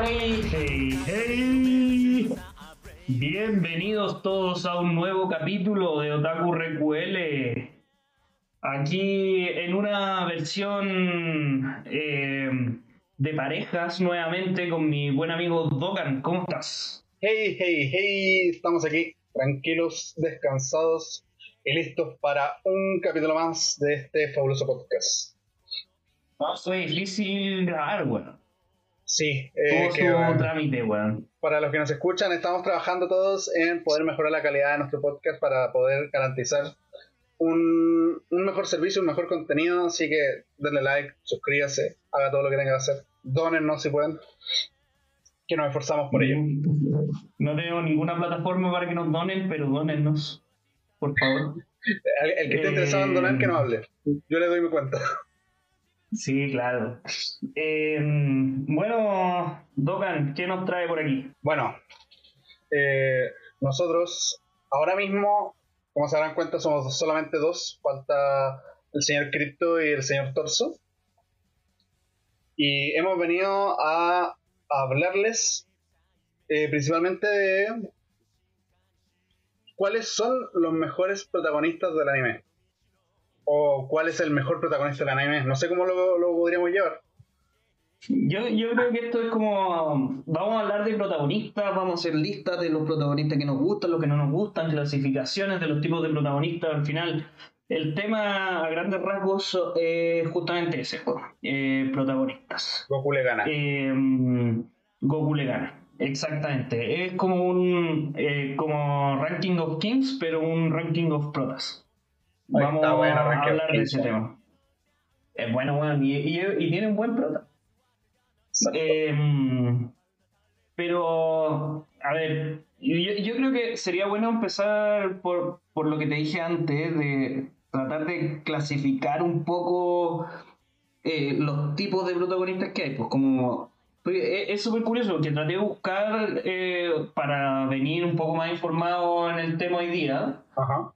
Hey, hey, hey. Bienvenidos todos a un nuevo capítulo de Otaku RQL. Aquí en una versión eh, de parejas nuevamente con mi buen amigo Dogan. ¿Cómo estás? Hey, hey, hey. Estamos aquí tranquilos, descansados y listos para un capítulo más de este fabuloso podcast. No, soy difícil grabar, weón. Sí, eh, que, trámite, weón. Para los que nos escuchan, estamos trabajando todos en poder mejorar la calidad de nuestro podcast para poder garantizar un, un mejor servicio, un mejor contenido. Así que denle like, suscríbase, haga todo lo que tenga que hacer. Dónennos si pueden, que nos esforzamos por ello. No tengo ninguna plataforma para que nos donen, pero donennos, por favor. El, que esté interesado en donar, que nos hable. Yo le doy mi cuenta. Sí, claro. Eh, bueno, Dogan, ¿qué nos trae por aquí? Bueno, eh, nosotros ahora mismo, como se darán cuenta, somos solamente dos. Falta el señor Crypto y el señor Torso. Y hemos venido a, hablarles eh, principalmente de cuáles son los mejores protagonistas del anime o cuál es el mejor protagonista del anime. No sé cómo lo, lo podríamos llevar. Yo, yo, creo que esto es como, vamos a hablar de protagonistas, vamos a hacer listas de los protagonistas que nos gustan, los que no nos gustan, clasificaciones de los tipos de protagonistas. Al final, el tema a grandes rasgos es justamente ese, eh, protagonistas. Goku le gana. Eh, Goku le gana, exactamente. Es como un eh, como ranking of kings, pero un ranking of protas. Vamos a hablar de ese tema. Es bueno, bueno, y, y, tiene un buen prota. Em, pero, a ver, yo, yo, creo que sería bueno empezar por, por lo que te dije antes, de tratar de clasificar un poco eh, los tipos de protagonistas que hay, pues como es súper curioso porque traté de buscar eh, para venir un poco más informado en el tema hoy día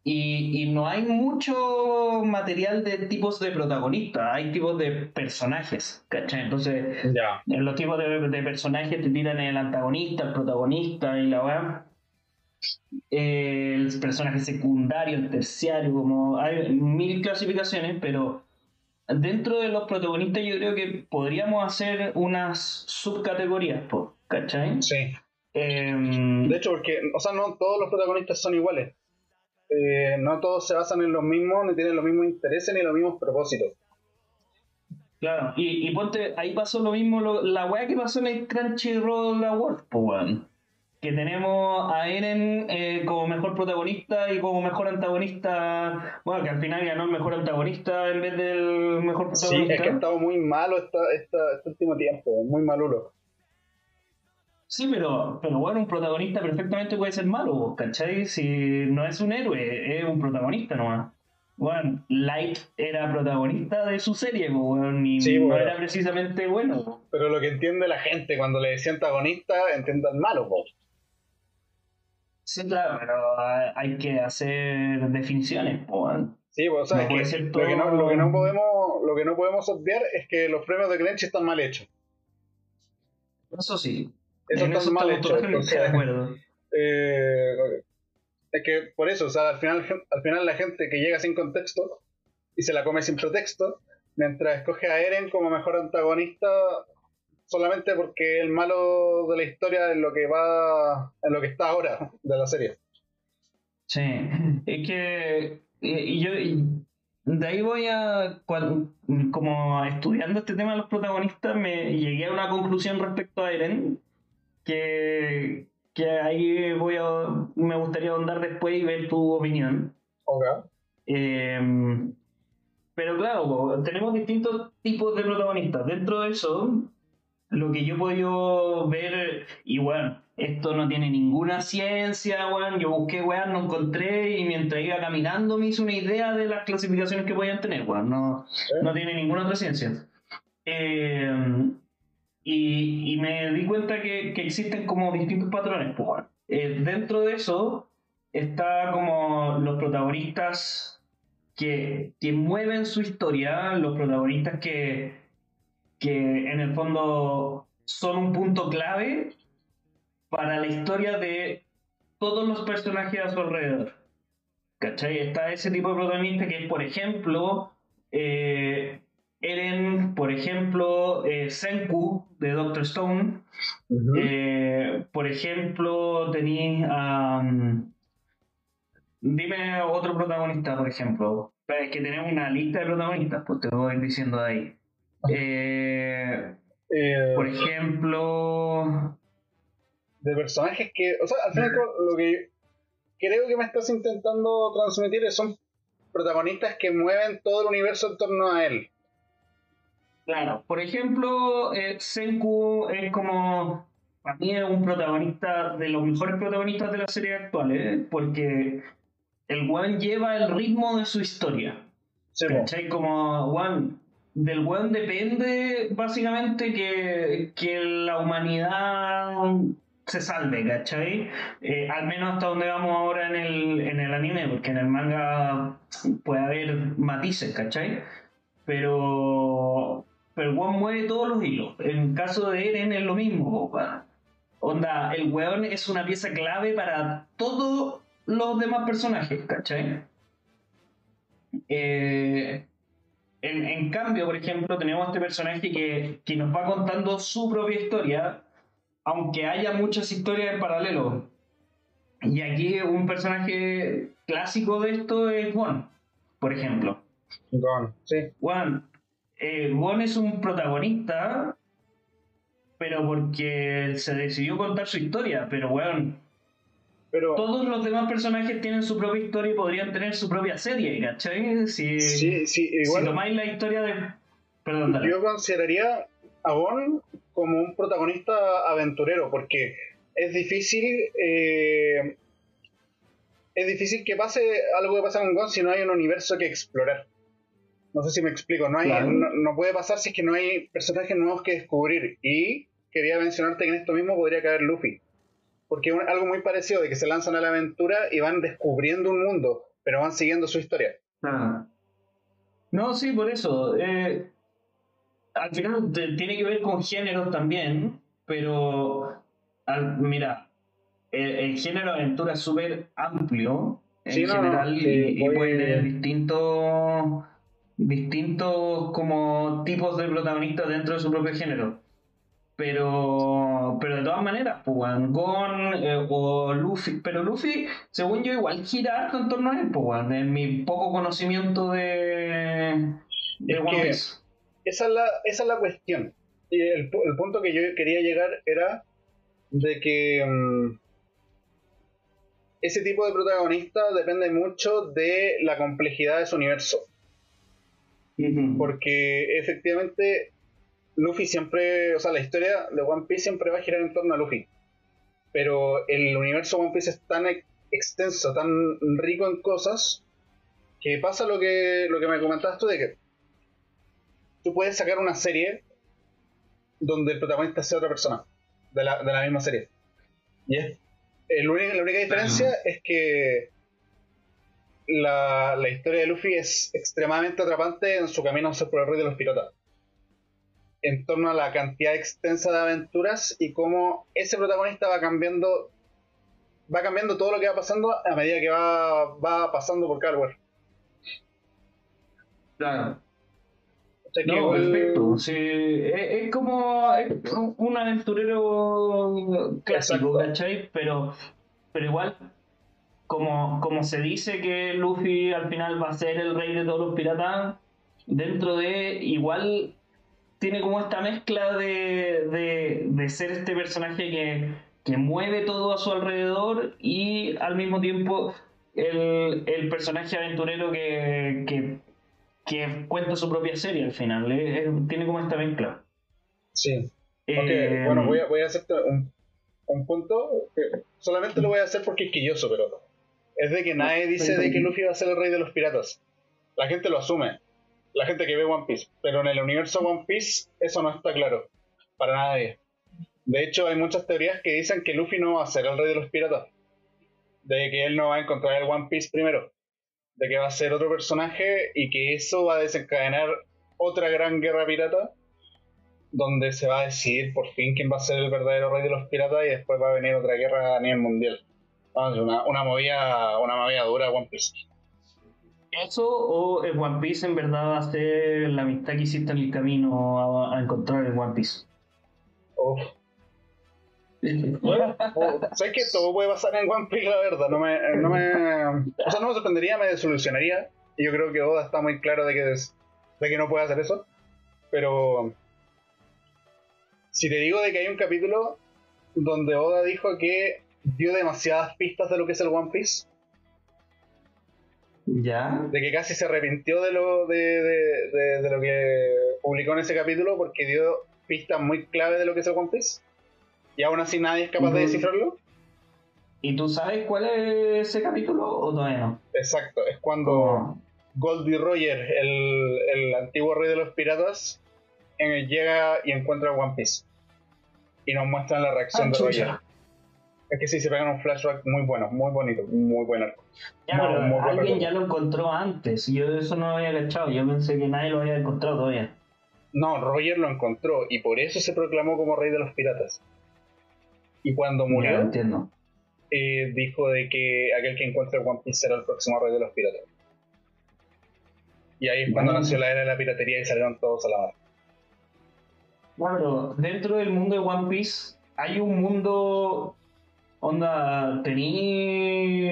Y, no hay mucho material de tipos de protagonistas, hay tipos de personajes, ¿cachai? Entonces, en los tipos de, personajes te tiran el antagonista, el protagonista y la verdad. el personaje secundario, el terciario, como hay mil clasificaciones, pero dentro de los protagonistas yo creo que podríamos hacer unas subcategorías, ¿cachai? Sí. Em, de hecho, porque, o sea, no todos los protagonistas son iguales. Eh, no todos se basan en los mismos, ni tienen los mismos intereses, ni los mismos propósitos. Claro, y, ponte, ahí pasó lo mismo, la weá que pasó en el Crunchyroll Award, pues, que tenemos a Eren eh, como mejor protagonista y como mejor antagonista. Bueno, que al final ganó el mejor antagonista en vez del mejor protagonista. Sí, es que ha estado muy malo esta, esta, este último tiempo, muy malulo. Sí, pero, pero bueno, un protagonista perfectamente puede ser malo, ¿cachai? Si no es un héroe, es un protagonista nomás. Bueno, Light era protagonista de su serie, bueno, y no era precisamente bueno. Pero lo que entiende la gente cuando le decía antagonista, entiendan malo, pues. Sí, claro, pero hay que hacer definiciones, Sí, pues, o sea, que lo, que no, lo, que no, podemos, lo que no podemos obviar es que los premios de Clench están mal hechos. Eso sí. Eso está mal hecho. Eh, es que por eso, o sea, al final, al final la gente que llega sin contexto y se la come sin pretexto, mientras escoge a Eren como mejor antagonista, solamente porque el malo de la historia es lo que va, en lo que está ahora de la serie. Sí, es que y yo de ahí voy a como estudiando este tema de los protagonistas me llegué a una conclusión respecto a Eren que, que ahí voy a me gustaría ahondar después y ver tu opinión. Okay. Em, pero claro, tenemos distintos tipos de protagonistas. Dentro de eso, lo que yo he podido ver, y bueno, esto no tiene ninguna ciencia, bueno, yo busqué, weón, no encontré, y mientras iba caminando me hice una idea de las clasificaciones que podían tener, weón, no, no tiene ninguna otra ciencia. Eh, y, y, me di cuenta que, que, existen como distintos patrones, pues, eh, dentro de eso está como los protagonistas que, que mueven su historia, los protagonistas que que en el fondo son un punto clave para la historia de todos los personajes a su alrededor. ¿Cachai? Está ese tipo de protagonista que es, por ejemplo, eh, Eren, por ejemplo, eh, Senku de Doctor Stone. Eh, por ejemplo, tenéis a. dime otro protagonista, por ejemplo. Es que tenemos una lista de protagonistas, pues te voy diciendo de ahí. Eh, por ejemplo. De personajes que. O sea, al final lo que creo que me estás intentando transmitir son protagonistas que mueven todo el universo en torno a él. Claro, por ejemplo, eh, Senku es como, para mí es un protagonista de los mejores protagonistas de la serie actual, ¿eh? porque el one lleva el ritmo de su historia. Sí, ¿Cachai? Como, one, del one depende básicamente que, que la humanidad se salve, ¿cachai? Eh, al menos hasta donde vamos ahora en el, en el anime, porque en el manga puede haber matices, ¿cachai? Pero pero el weón mueve todos los hilos. En caso de Eren es lo mismo, Onda, el weón es una pieza clave para todos los demás personajes, ¿cachai? Eh, en, cambio, por ejemplo, tenemos este personaje que, que, nos va contando su propia historia, aunque haya muchas historias en paralelo. Y aquí un personaje clásico de esto es Gon, por ejemplo. Gon, sí. Gon, eh, es un protagonista, pero porque se decidió contar su historia, pero bueno, pero, todos los demás personajes tienen su propia historia y podrían tener su propia serie, ¿cachai? Si, sí, igual, si tomáis la historia de... Perdón, Yo consideraría a Gon como un protagonista aventurero, porque es difícil... Eh, es difícil que pase algo que pasa con Gon si no hay un universo que explorar. No sé si me explico, no, hay, no, puede pasar si es que no hay personajes nuevos que descubrir. Y quería mencionarte que en esto mismo podría caer Luffy. Porque algo muy parecido de que se lanzan a la aventura y van descubriendo un mundo, pero van siguiendo su historia. Ah. No, sí, por eso. Eh, al final tiene que ver con géneros también, pero mira, el, género de aventura es súper amplio en general y, y, puede tener distintos distintos como tipos de protagonistas dentro de su propio género. Pero, pero de todas maneras, pues, Gon eh, o Luffy, pero Luffy, según yo, igual gira en torno a él, pues, en mi poco conocimiento de, de One Piece. Esa es, la, esa es la cuestión. Y el, el, punto que yo quería llegar era de que mm, ese tipo de protagonista depende mucho de la complejidad de su universo. Porque efectivamente Luffy siempre, o sea, la historia de One Piece siempre va a girar en torno a Luffy. Pero el universo One Piece es tan extenso, tan rico en cosas, que pasa lo que, lo que me comentabas tú de que tú puedes sacar una serie donde el protagonista sea otra persona de la, de la misma serie. Y es, la única diferencia es que la, historia de Luffy es extremadamente atrapante en su camino hacia por el rey de los piratas. En torno a la cantidad extensa de aventuras y cómo ese protagonista va cambiando va cambiando todo lo que va pasando a medida que va, va pasando por Calware. Claro. no, perfecto. Sí, es, como un aventurero clásico, ¿cachai? Pero, pero igual como, se dice que Luffy al final va a ser el rey de todos los piratas, dentro de igual tiene como esta mezcla de, ser este personaje que, mueve todo a su alrededor y al mismo tiempo el, personaje aventurero que, que, cuenta su propia serie al final. tiene como esta mezcla. Sí. Eh, bueno, voy a, voy a hacerte un, un punto que solamente lo voy a hacer porque es quilloso, pero es de que nadie dice de que Luffy va a ser el rey de los piratas. La gente lo asume. La gente que ve One Piece. Pero en el universo One Piece eso no está claro. Para nadie. De hecho, hay muchas teorías que dicen que Luffy no va a ser el rey de los piratas. De que él no va a encontrar el One Piece primero. De que va a ser otro personaje y que eso va a desencadenar otra gran guerra pirata. donde se va a decidir por fin quién va a ser el verdadero rey de los piratas y después va a venir otra guerra a nivel mundial. Vamos, una, una movida, una movida dura One Piece. ¿Eso o el One Piece en verdad va a ser la amistad que hiciste en el camino a, encontrar el One Piece? Uf. Bueno, sé que todo puede pasar en One Piece, la verdad. No me, no me, o sea, no me sorprendería, me desolucionaría. Y yo creo que Oda está muy claro de que, des- de que no puede hacer eso. Pero si te digo de que hay un capítulo donde Oda dijo que dio demasiadas pistas de lo que es el One Piece, ¿Ya? de que casi se arrepintió de lo, de, de- de- de lo que publicó en ese capítulo porque dio pistas muy clave de lo que es el One Piece. Y aún así nadie es capaz de descifrarlo. ¿Y tú sabes cuál es ese capítulo o todavía no? Exacto, es cuando Goldie Roger, el, el antiguo rey de los piratas, eh, llega y encuentra One Piece. Y nos muestran la reacción Ah, de chucha. Roger. Es que sí, se pegan un flashback muy bueno, muy bonito, muy buen arco. Ya, Muy- pero muy buen alguien ya lo encontró antes. y Yo eso no lo había cachado. Yo pensé que nadie lo había encontrado todavía. No, Roger lo encontró y por eso se proclamó como rey de los piratas. Y cuando Ya murió, entiendo. eh, dijo de que aquel que encuentre One Piece será el próximo rey de los piratas. Y ahí es cuando nació la era de la piratería y salieron todos a la mar. Bueno, pero dentro del mundo de One Piece hay un mundo. Onda, tení.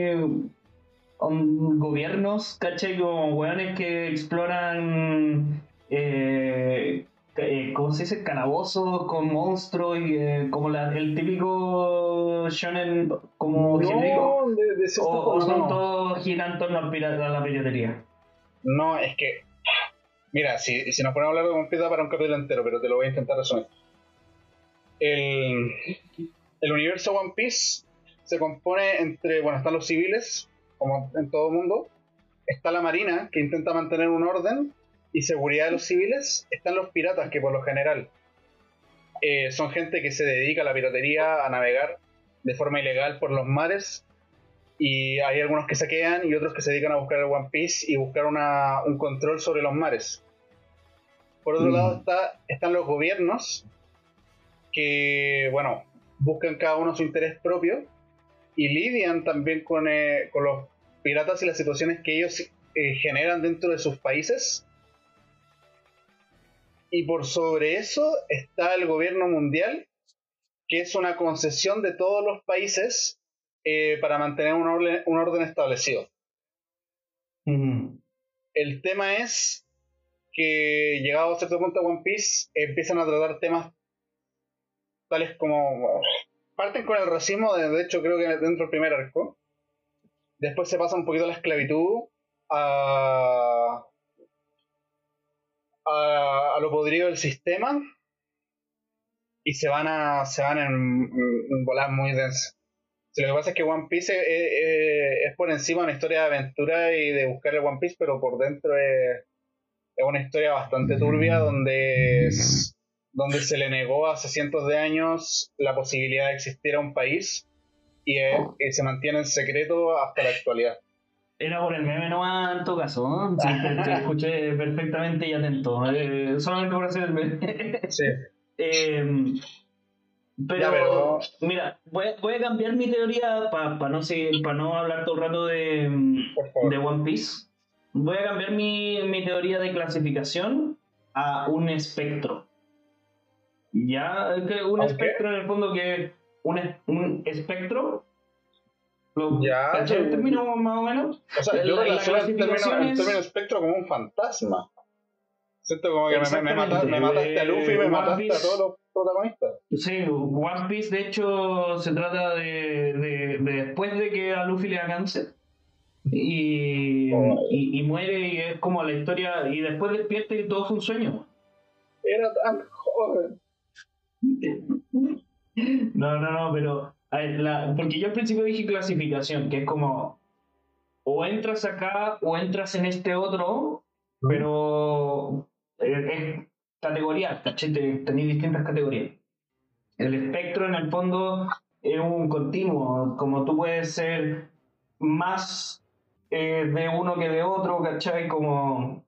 on- gobiernos, ¿cachai? Como hueones que exploran. Eh, eh, ¿Cómo se dice? Calabozos con monstruos y eh, como la- el típico shonen como genérico. No, de, de O, son no. todos giran en torno a la piratería. No, es que. Mira, si, si nos ponemos a hablar de da para un capítulo entero, pero te lo voy a intentar resumir. El, el universo One Piece se compone entre. Bueno, están los civiles, como en todo mundo. Está la marina, que intenta mantener un orden y seguridad de los civiles. Están los piratas, que por lo general eh, son gente que se dedica a la piratería, a navegar de forma ilegal por los mares y hay algunos que saquean y otros que se dedican a buscar el One Piece y buscar una- un control sobre los mares. Por otro Mm. lado está, están los gobiernos que, bueno, buscan cada uno su interés propio y lidian también con, eh, con los piratas y las situaciones que ellos eh, generan dentro de sus países. Y por sobre eso está el gobierno mundial, que es una concesión de todos los países eh, para mantener un orden, un orden establecido. El tema es que llegado a cierto punto One Piece empiezan a tratar temas tales como parten con el racismo, de, de hecho creo que dentro del primer arco. Después se pasa un poquito a la esclavitud, a, a, a lo podrido del sistema y se van a se van en, en volar muy densas. Si lo que pasa es que One Piece es, es- es por encima una historia de aventura y de buscar el One Piece, pero por dentro es, es una historia bastante turbia donde, es- donde se le negó hace cientos de años la posibilidad de existir a un país y, es- y se mantiene en secreto hasta la actualidad. Era por el meme nomás en todo caso, ¿no? Sí, te, te escuché perfectamente y atento. eh, solamente por hacer el meme. Sí. Eh, pero, Ya, pero- mira, voy, a- voy a cambiar mi teoría para no, seguir- pa no hablar todo el rato de, de One Piece. Voy a cambiar mi, mi teoría de clasificación a un espectro. Ya, que un ¿A un espectro en el fondo que un, es- un espectro. Lo, Ya, ¿cachai el término más o menos? O sea, yo La- la relaciono el término, clasificación el es- término espectro como un fantasma. Siento como que me, me, me mata- Exactamente. me mataste a Luffy y me One mataste a todos los protagonistas. Sí, One Piece de hecho se trata de, de- de después de que a Luffy le da cáncer y, Oh. y, y muere y es como la historia y después despierta y todo fue un sueño. Era tan joven. No, no, no, pero la- porque yo al principio dije clasificación, que es como o entras acá o entras en este otro, pero eh, es categoría, ¿cachai? Te- Tenéis distintas categorías. El espectro en el fondo es un continuo, como tú puedes ser más eh, de uno que de otro, ¿cachai? Como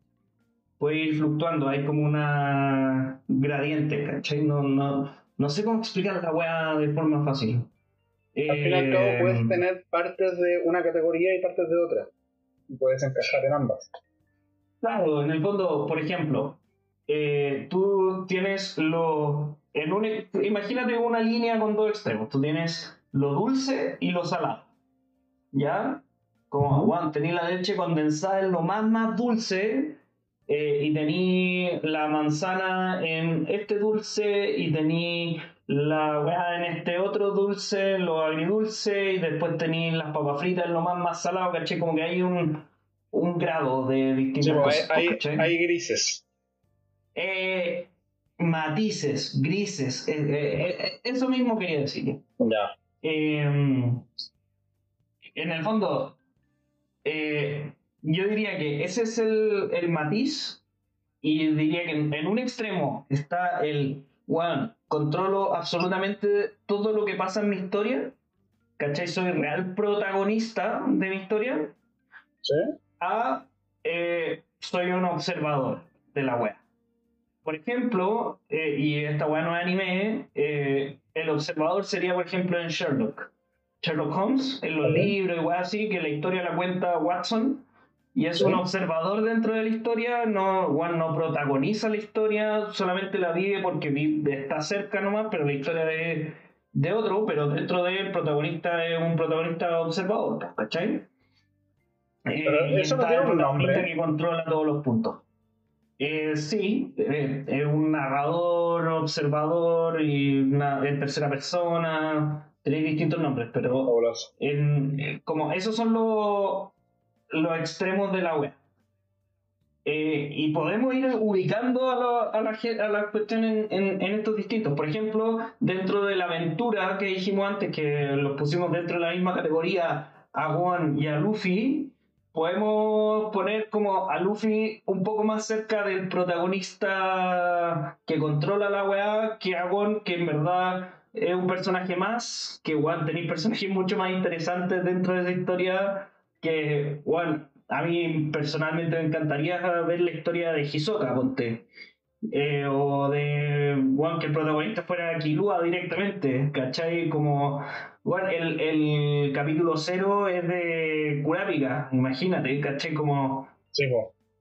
puede ir fluctuando, hay como una gradiente, ¿cachai? No, no, no sé cómo explicar la weá de forma fácil. Al fin y al cabo Eh, puedes tener partes de una categoría y partes de otra. Y puedes encajar en ambas. Claro, en el fondo, por ejemplo, eh, tú tienes lo. En un, imagínate una línea con dos extremos. Tú tienes lo dulce y lo salado. ¿Ya? Como, Juan, tenés la leche condensada en lo más, más dulce. Eh, y tení la manzana en este dulce. Y tení la weá en este otro dulce, lo agridulce. Y después tení las papas fritas en lo más, más salado. ¿Cachai? Como que hay un, un grado de distintas Sí, pues, cosas. hay, hay, ¿cachai? hay grises. Eh, matices, grises, eh, eso mismo quería decir. Ya. Eh, en el fondo, eh, yo diría que ese es el, el matiz y diría que en, en un extremo está el, bueno, controlo absolutamente todo lo que pasa en mi historia, ¿cachai? Soy real protagonista de mi historia, ¿Sí? a eh, soy un observador de la web. Por ejemplo, eh, y esta web no es anime, eh, el observador sería, por ejemplo, en Sherlock. Sherlock Holmes, en los libros y así, que la historia la cuenta Watson, y es un observador dentro de la historia, no, weón, no protagoniza la historia, solamente la vive porque vi- está cerca nomás, pero la historia de, de otro, pero dentro de él el protagonista es un protagonista observador, ¿cachai? Eh, y eso no está tiene el un protagonista nombre. que controla todos los puntos. Eh, sí, eh, es un narrador, observador y una, en tercera persona. Tenéis distintos nombres, pero en, eh, como esos son los, los extremos de la web. Eh, y podemos ir ubicando a, la, a, la, a en, en- en estos distintos. Por ejemplo, dentro de la aventura que dijimos antes, que los pusimos dentro de la misma categoría a Gon y a Luffy, podemos poner como a Luffy un poco más cerca del protagonista que controla la weá que a Gon, que en verdad es un personaje más, que igual tenéis personajes mucho más interesantes dentro de esa historia que, bueno, a mí personalmente me encantaría ver la historia de Hisoka, ponte. Eh, o de, bueno, que el protagonista fuera Killua directamente, ¿cachai? Como, bueno, el, el capítulo cero es de Kurapika, imagínate, ¿cachai? Como Sí,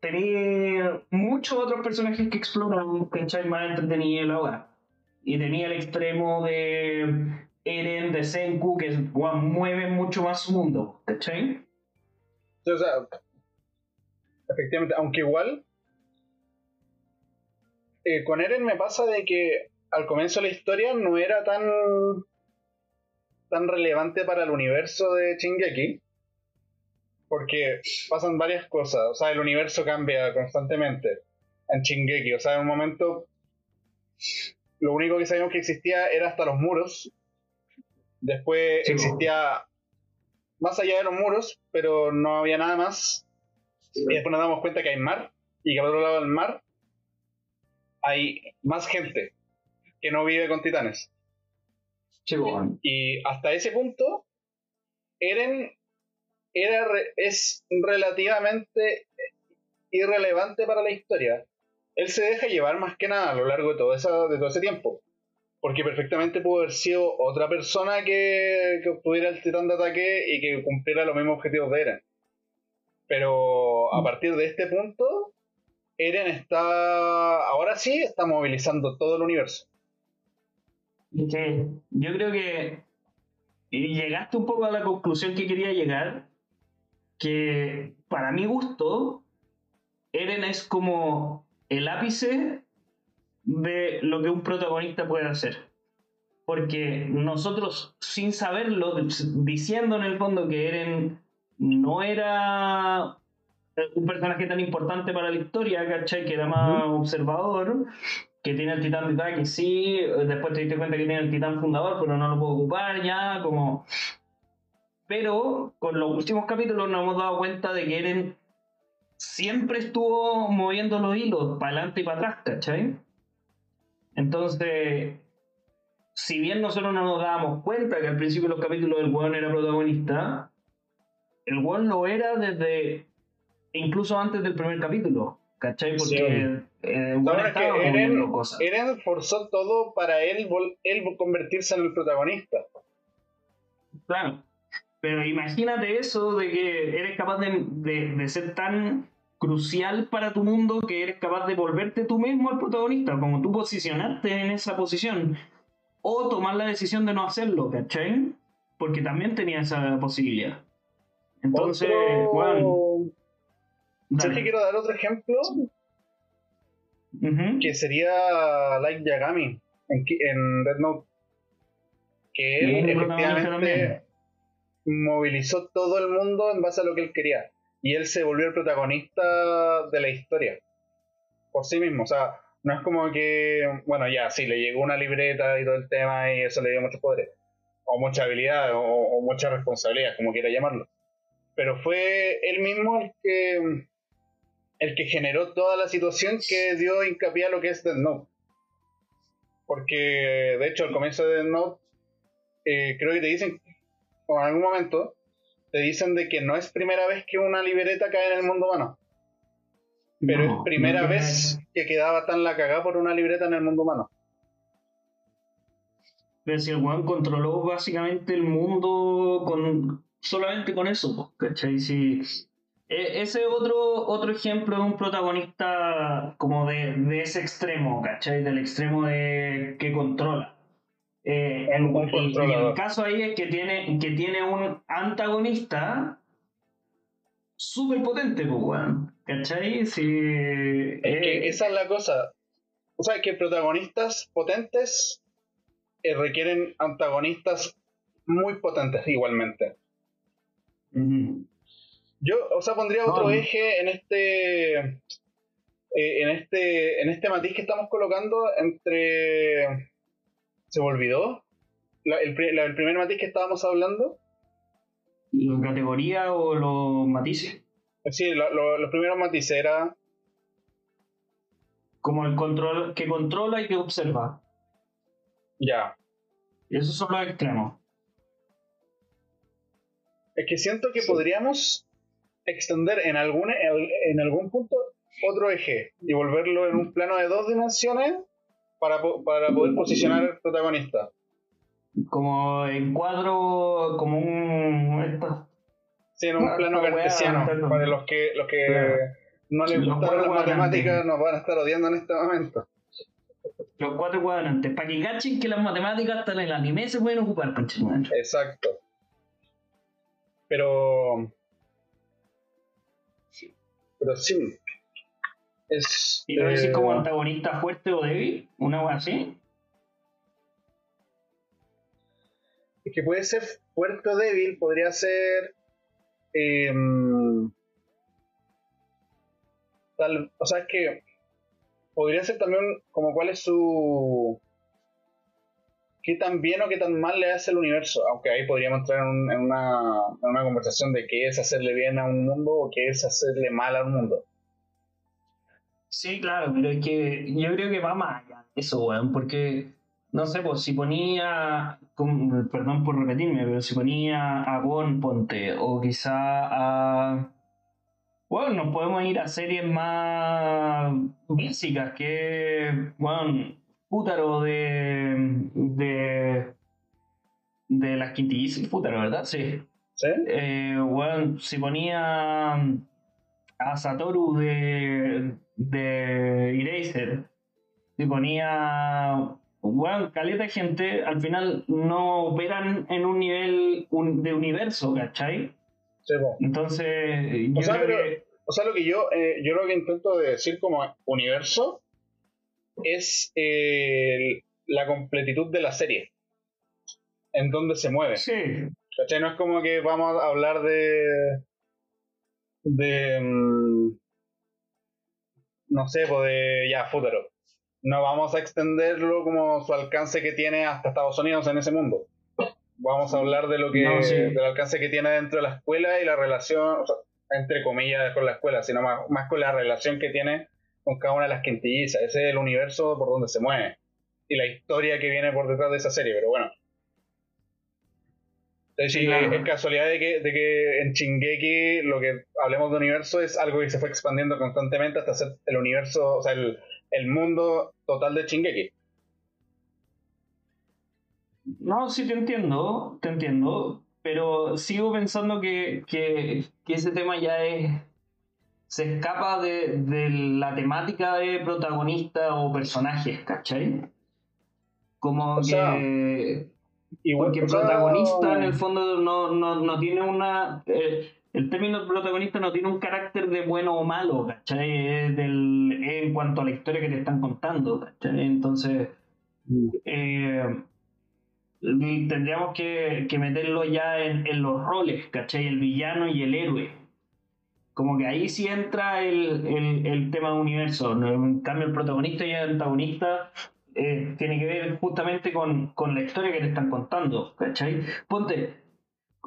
tenía muchos otros personajes que exploran, ¿cachai? Más entretenido la hora. Y tenía el extremo de Eren, de Senku, que weón, mueve mucho más su mundo, ¿cachai? O sea, efectivamente, aunque igual, eh, con Eren me pasa de que al comienzo de la historia no era tan tan relevante para el universo de Shingeki, porque pasan varias cosas, o sea, el universo cambia constantemente en Shingeki, o sea, en un momento lo único que sabíamos que existía era hasta los muros, después Sí, existía más allá de los muros, pero no había nada más. Y después nos damos cuenta que hay mar y que al otro lado del mar hay más gente que no vive con titanes. Sí, weón. Y hasta ese punto, Eren era re- es relativamente irrelevante para la historia. Él se deja llevar más que nada a lo largo de todo, esa, de todo ese tiempo. Porque perfectamente pudo haber sido otra persona que, que obtuviera el titán de ataque y que cumpliera los mismos objetivos de Eren. Pero a partir de este punto, Eren está. Ahora sí está movilizando todo el universo. Yo creo que y llegaste un poco a la conclusión que quería llegar, que para mi gusto, Eren es como el ápice de lo que un protagonista puede hacer. Porque nosotros, sin saberlo, diciendo en el fondo que Eren no era un personaje tan importante para la historia, ¿cachai? Que era más observador, que tiene el titán de ataque, sí, después te diste cuenta que tiene el titán fundador, pero no lo puedo ocupar ya, como... Pero con los últimos capítulos nos hemos dado cuenta de que Eren siempre estuvo moviendo los hilos para adelante y para atrás, ¿cachai? Entonces, si bien nosotros no nos dábamos cuenta que al principio de los capítulos el weón era protagonista, el weón lo era desde incluso antes del primer capítulo. ¿cachai? Sí. Porque eh, No, bueno, es que Eren, cosas. Eren forzó todo para él, él convertirse en el protagonista. Claro. Pero imagínate eso de que eres capaz de, de- de ser tan crucial para tu mundo que eres capaz de volverte tú mismo el protagonista, como tú posicionarte en esa posición. O tomar la decisión de no hacerlo, ¿cachai? Porque también tenía esa posibilidad. Entonces, Otro- bueno, ¿Sabes dale. que quiero dar otro ejemplo? Que sería Light Yagami en, Red Note. Que él efectivamente movilizó todo el mundo en base a lo que él quería. Y él se volvió el protagonista de la historia. Por sí mismo. O sea, no es como que, bueno, ya, sí, le llegó una libreta y todo el tema y eso le dio muchos poderes. O mucha habilidad, o, o mucha responsabilidad, como quiera llamarlo. Pero fue él mismo el que el que generó toda la situación que dio hincapié a lo que es Death Note. Porque, de hecho, al comienzo de Death Note, eh, creo que te dicen, o en algún momento, te dicen de que no es primera vez que una libreta cae en el mundo humano, pero No, es primera no vez que quedaba tan la cagada por una libreta en el mundo humano. Pero si el weón controló básicamente el mundo con solamente con eso, ¿cachai? Si, e- ese otro, otro ejemplo de un protagonista como de, de ese extremo, ¿cachai? Del extremo de que controla. Eh, el, Un el- y controlador. el caso ahí es que tiene, que tiene un antagonista súper potente, pues, weón. ¿Cachai? Si, Es que eh, esa es la cosa. O sea, que protagonistas potentes eh, requieren antagonistas muy potentes igualmente. Yo, o sea, pondría otro No. eje en este. eh, en este. En este matiz que estamos colocando entre. ¿Se me olvidó? La- el, pri- la- el primer matiz que estábamos hablando. ¿La categoría o los matices? Sí, lo- lo- los primeros matices era. como el control que controla y que observa. Ya. Y esos son los extremos. Es que siento que Sí. podríamos extender en en algún punto otro eje y volverlo en un plano de dos dimensiones para, para poder posicionar al protagonista. Como en cuadro, como un. esto, Sí, en un Ah, plano cartesiano. esta- Para los que, los que Claro. no les Los gustaron las matemáticas nos van a estar odiando en este momento. los cuatro cuadrantes. Para que cachen que las matemáticas hasta en el anime se pueden ocupar, conchetumare. Exacto. Pero. Pero sí. Es. ¿Y lo decís eh, como antagonista fuerte o débil? ¿Una cosa así? Es que puede ser fuerte o débil, podría ser. em, tal, o sea, es que. Podría ser también como cuál es su. qué tan bien o qué tan mal le hace el universo. Aunque ahí podríamos entrar en, un- en una, en una conversación de qué es hacerle bien a un mundo o qué es hacerle mal a un mundo. Sí, claro, pero es que yo creo que va más allá de eso, weón, porque, no sé, pues si ponía, perdón por repetirme, pero si ponía a Gon Ponte, o quizá a... Bueno, nos podemos ir a series más básicas, que, bueno, Pútaro de... de... de las quintillizas, Pútaro, ¿verdad? Sí. ¿Sí? Eh, bueno, si ponía a Satoru de, de Eraser, si ponía, bueno, caleta de gente, al final no operan en un nivel un- de universo, ¿cachai? Sí, po. Entonces, yo O sea, creo pero- que... O sea, lo que yo, eh, yo lo que intento de decir como universo es eh, la completitud de la serie. En donde se mueve. Sí, ¿Cachai? No es como que vamos a hablar de. de. mm, no sé, pues de. ya, Futuro. No vamos a extenderlo como su alcance que tiene hasta Estados Unidos en ese mundo. Vamos a hablar de lo que. No, sí. del alcance que tiene dentro de la escuela y la relación, o sea, entre comillas, con la escuela, sino más, más con la relación que tiene con cada una de las quintillizas. Ese es el universo por donde se mueve. Y la historia que viene por detrás de esa serie, pero bueno. Sí, es casualidad de que, de que en Shingeki lo que hablemos de universo es algo que se fue expandiendo constantemente hasta ser el universo, o sea, el, el mundo total de Shingeki. No, sí te entiendo, te entiendo, pero sigo pensando que, que, que ese tema ya es se escapa de, de, la temática de protagonista o personajes, ¿cachai? Como que... porque el protagonista en el fondo no, no, no tiene una... Eh, el término protagonista no tiene un carácter de bueno o malo, ¿cachai? Es del, en cuanto a la historia que te están contando, ¿cachai? Entonces... Eh, tendríamos que, que, meterlo ya en, en los roles, ¿cachai? El villano y el héroe. Como que ahí sí entra el, el, el tema de universo. En cambio, el protagonista y el antagonista eh, tiene que ver justamente con, con, la historia que te están contando. ¿Cachai? Ponte,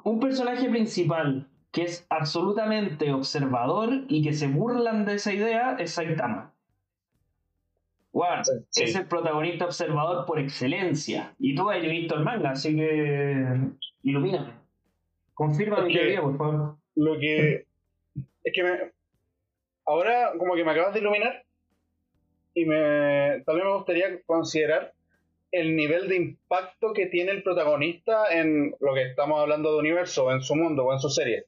un personaje principal que es absolutamente observador y que se burlan de esa idea es Saitama. Wow, es el protagonista observador por excelencia. Y tú has visto el manga, así que ilumíname. Confirma mi teoría, por favor. Lo que es que me, ahora como que me acabas de iluminar y me también me gustaría considerar el nivel de impacto que tiene el protagonista en lo que estamos hablando de universo, en su mundo, o en su serie.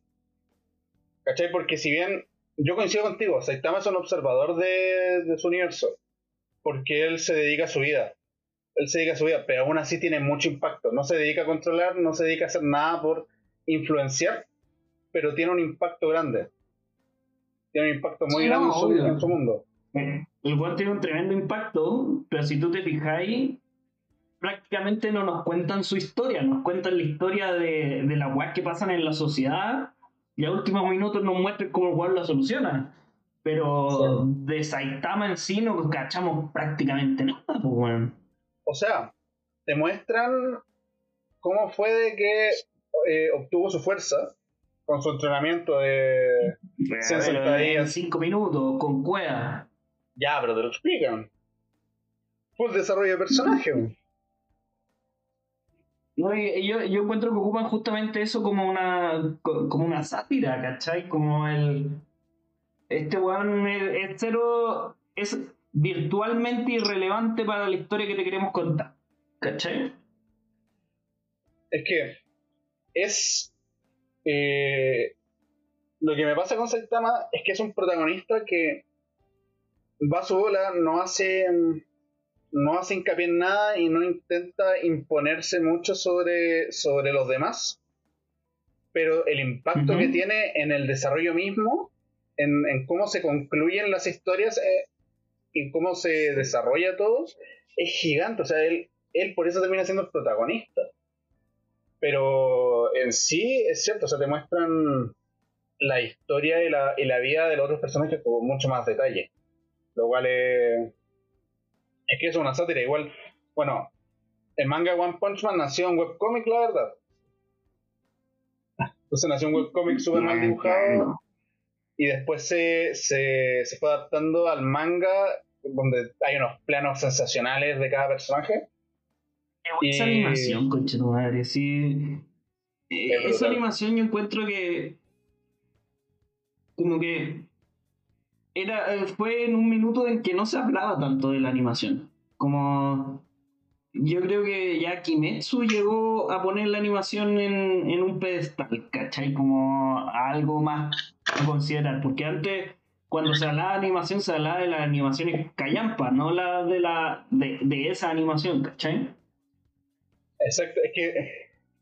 ¿Cachai? Porque si bien yo coincido contigo, Saitama es un observador de, de su universo, porque él se dedica a su vida. Él se dedica a su vida, pero aún así tiene mucho impacto. No se dedica a controlar, no se dedica a hacer nada por influenciar, pero tiene un impacto grande tiene un impacto muy grande en, su, mundo. El cual tiene un tremendo impacto, pero si tú te fijáis, prácticamente no nos cuentan su historia, nos cuentan la historia de, de las weas que pasan en la sociedad y a últimos minutos nos muestran cómo el weón la soluciona. Pero de Saitama en sí no cachamos prácticamente nada, pues O sea, te muestran cómo fue de que eh, obtuvo su fuerza con su entrenamiento de 60 días. 5 minutos, con cueva. Ya, pero te lo explican. Full desarrollo de personaje. No, yo, yo encuentro que ocupan justamente eso como una como una sátira, ¿cachai? Como el... Este weón es, es cero... es virtualmente irrelevante para la historia que te queremos contar, ¿cachai? Es que es eh, lo que me pasa con Saitama es que es un protagonista que va a su bola, no hace, no hace hincapié en nada y no intenta imponerse mucho sobre, sobre los demás. Pero el impacto que tiene en el desarrollo mismo, en, cómo se concluyen las historias, eh, en cómo se desarrolla todo, es gigante. O sea, él, él por eso termina siendo el protagonista. Pero en sí es cierto, o sea, te muestran la historia y la, y la vida de los otros personajes con mucho más detalle. Lo cual es. Es que es una sátira. Igual, bueno, el manga One Punch Man nació en webcomic, la verdad. Entonces nació en webcomic súper mal dibujado. Y después se, se, se fue adaptando al manga, donde hay unos planos sensacionales de cada personaje esa animación, concha tu madre, sí. esa animación yo encuentro que. Como que. Era, eh, fue en un minuto en que no se hablaba tanto de la animación. Como. Yo creo que ya Kimetsu llegó a poner la animación en, en un pedestal, ¿cachai? Como algo más a considerar. Porque antes, cuando se hablaba de animación, se hablaba de las animaciones callampa, no la de la de, de esa animación, ¿cachai? Exacto, es que,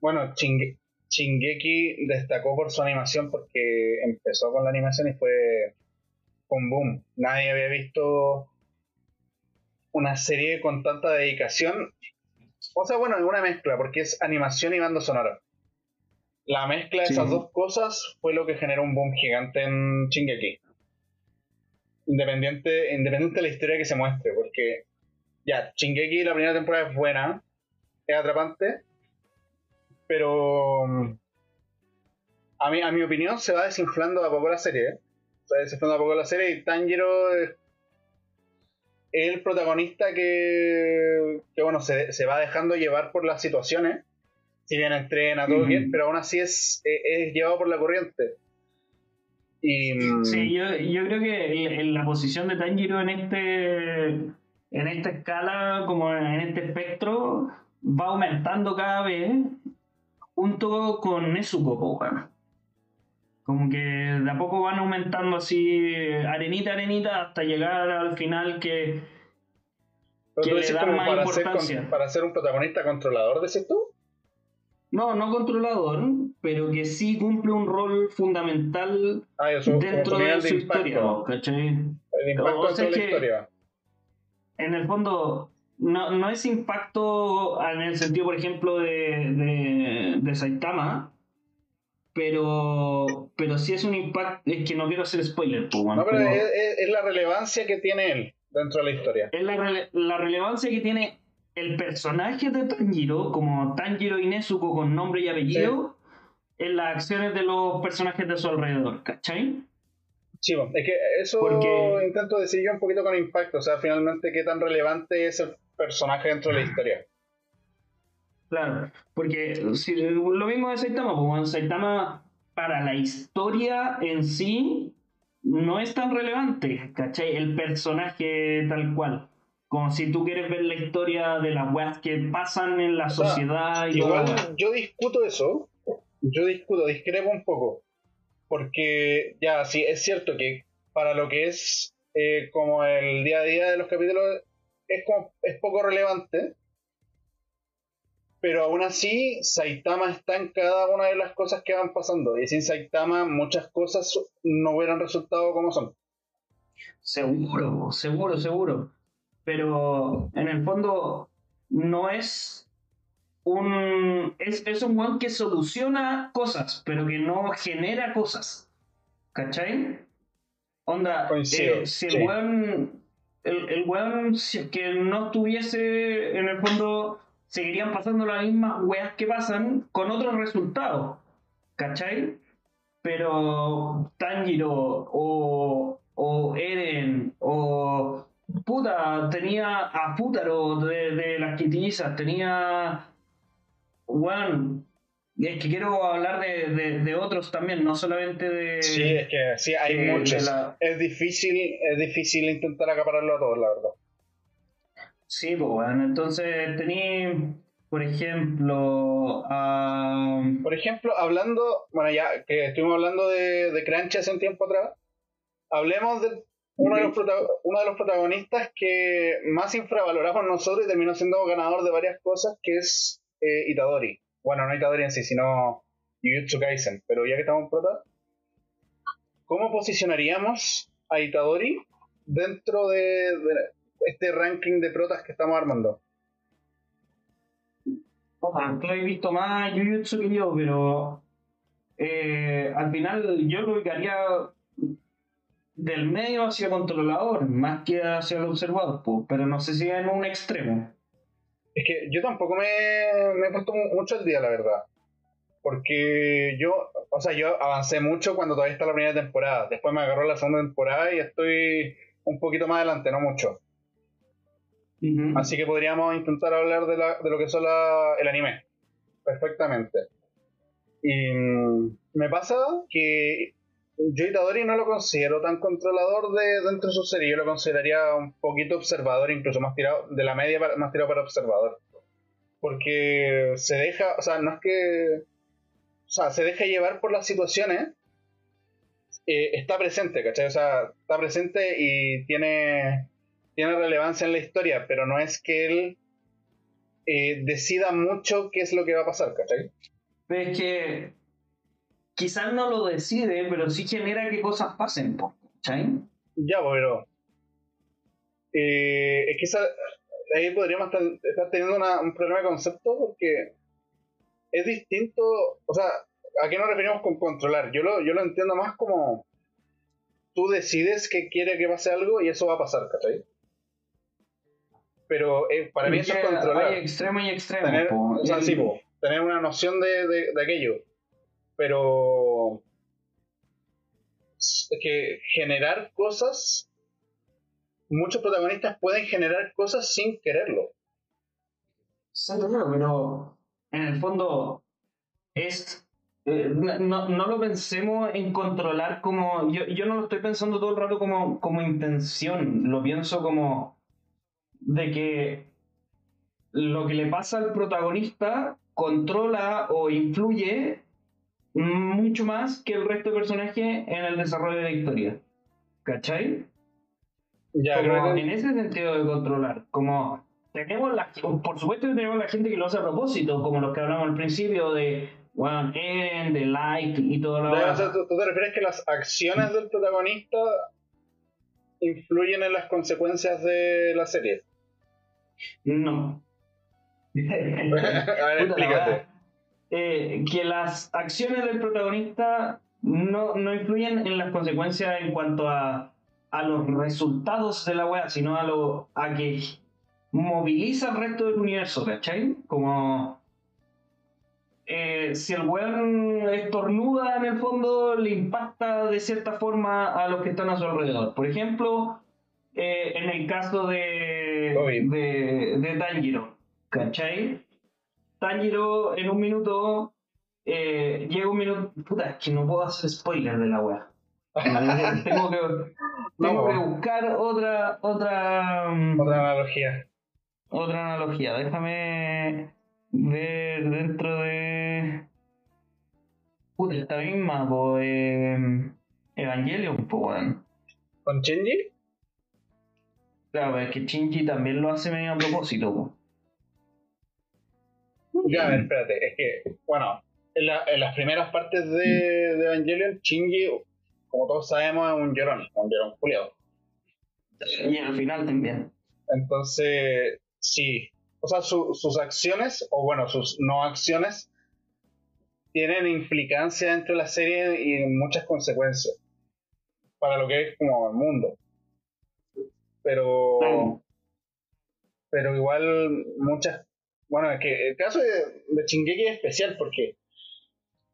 bueno, Chingeki destacó por su animación porque empezó con la animación y fue un boom. Nadie había visto una serie con tanta dedicación. O sea, bueno, es una mezcla, porque es animación y banda sonora. La mezcla de esas dos cosas fue lo que generó un boom gigante en Chingeki. Independiente, independiente de la historia que se muestre, porque ya, Chingeki la primera temporada es buena, es atrapante, pero mm, a mi, a mi opinión se va desinflando a poco la serie. ¿eh? Se a poco la serie y Tanjiro es el protagonista que, que bueno, se, se, va dejando llevar por las situaciones. Si bien entrena, todo bien, pero aún así es, es, llevado por la corriente. Y, mm, sí, yo, yo creo que en la posición de Tanjiro en este en esta escala, como en este espectro, va aumentando cada vez junto con Nezuko, Como que de a poco van aumentando así, arenita, arenita, hasta llegar al final que, que le dan más para importancia. Ser, para ser un protagonista controlador, de tú? No, no controlador, pero que sí cumple un rol fundamental ah, dentro de su historia, ¿cachai? El impacto en la historia. En el fondo, no, no es impacto en el sentido, por ejemplo, de, de, Saitama, pero, pero sí es un impacto, es que no quiero hacer spoiler. Pues, no, pero, es, la relevancia que tiene él dentro de la historia. Es la, la relevancia que tiene el personaje de Tanjiro, como Tanjiro Inezuko con nombre y apellido, en las acciones de los personajes de su alrededor, ¿cachai? Sí, es que eso intento decir yo un poquito con impacto, o sea, finalmente qué tan relevante es el personaje dentro de la historia. Claro, porque si, lo mismo de Saitama, pues Saitama para la historia en sí no es tan relevante, ¿cachai? El personaje tal cual. Como si tú quieres ver la historia de las weas que pasan en la sociedad y Igual yo discuto eso, yo discuto, discrepo un poco. Porque ya, sí, es cierto que para lo que es eh, como el día a día de los capítulos es, como, es poco relevante, pero aún así Saitama está en cada una de las cosas que van pasando y sin Saitama muchas cosas no hubieran resultado como son. Seguro, seguro, seguro. Pero en el fondo no es un. Es, es un one que soluciona cosas, pero que no genera cosas. ¿Cachai? Onda, eh, si el weón el, el weón, si es que no estuviese en el fondo, seguirían pasando las mismas weas que pasan con otros resultados. ¿Cachai? Pero Tanjiro o, o Eren o puta, tenía a Pútaro de, de las quitillizas, tenía weón, es que quiero hablar de, de, otros también, no solamente de. Sí, es que sí, hay muchos. Es, difícil, es difícil intentar acapararlo a todos, la verdad. Sí, pues bueno, entonces tenía, por ejemplo. Por ejemplo, hablando, bueno, ya que estuvimos hablando de, de Crunchy hace un tiempo atrás, hablemos de uno de, los uno de los protagonistas que más infravaloramos nosotros y terminó siendo ganador de varias cosas, que es eh, Itadori. Bueno, no Itadori en sí, sino Jujutsu Kaisen. Pero ya que estamos en prota, ¿cómo posicionaríamos a Itadori dentro de, este ranking de protas que estamos armando? Tú he visto más Jujutsu que yo, pero eh, al final yo lo ubicaría del medio hacia controlador, más que hacia el observador, pero no sé si en un extremo. Es que yo tampoco me, he puesto mucho el día, la verdad. Porque yo, o sea, yo avancé mucho cuando todavía está la primera temporada. Después me agarró la segunda temporada y estoy un poquito más adelante, no mucho. Así que podríamos intentar hablar de, la, de lo que es el anime. Perfectamente. Y mm, me pasa que yo Itadori no lo considero tan controlador de dentro de su serie, yo lo consideraría un poquito observador, incluso más tirado, de la media más tirado para observador. Porque se deja, o sea, no es que. O sea, se deja llevar por las situaciones. Eh, está presente, ¿cachai? O sea, está presente y tiene, tiene relevancia en la historia, pero no es que él eh, decida mucho qué es lo que va a pasar, ¿cachai? Pero es que quizás no lo decide, pero sí genera que cosas pasen, ¿cachai? Ya, pero. Eh, es que ahí podríamos estar, teniendo un problema de concepto porque es distinto. O sea, ¿a qué nos referimos con controlar? Yo lo, yo lo entiendo más como. Tú decides que quiere que pase algo y eso va a pasar, ¿cachai? Pero eh, para mí eso es controlar. Hay extremo y extremo. Tener, o sea, sí, tener una noción de, de aquello pero es que generar cosas, muchos protagonistas pueden generar cosas sin quererlo. Sí, pero en el fondo es eh, no, no, lo pensemos en controlar como. Yo, yo, no lo estoy pensando todo el rato como, como intención, lo pienso como de que lo que le pasa al protagonista controla o influye mucho más que el resto de personajes en el desarrollo de la historia. ¿Cachai? Ya, En ese sentido de controlar, como tenemos la, por supuesto que tenemos la gente que lo hace a propósito, como los que hablamos al principio de bueno, Eren, de Light y todo lo demás. ¿tú, te refieres que las acciones del protagonista influyen en las consecuencias de la serie? No. a ver, explícate. Eh, que las acciones del protagonista no, no, influyen en las consecuencias en cuanto a, a los resultados de la wea, sino a lo a que moviliza el resto del universo, ¿cachai? Como eh, si el weón estornuda en el fondo, le impacta de cierta forma a los que están a su alrededor. Por ejemplo, eh, en el caso de, de, de, Tanjiro, ¿cachai? Tanjiro en un minuto, eh, llega un minuto, puta, es que no puedo hacer spoiler de la weá. tengo que, tengo que buscar otra, otra, mm, otra analogía. Otra analogía, déjame ver dentro de. Puta, esta misma, po, eh, Evangelion, weón. ¿Con Shinji? Claro, es que Shinji también lo hace medio a propósito. Ya, a ver, espérate, es que, bueno, en, la, en las primeras partes de, de, Evangelion, Shinji, como todos sabemos, es un llorón, un llorón culiado. Y al final también. Entonces, sí, o sea, sus acciones, o bueno, sus no acciones, tienen implicancia dentro de la serie y muchas consecuencias para lo que es como el mundo. Pero, pero igual muchas, bueno, es que el caso de, de Shingeki es especial porque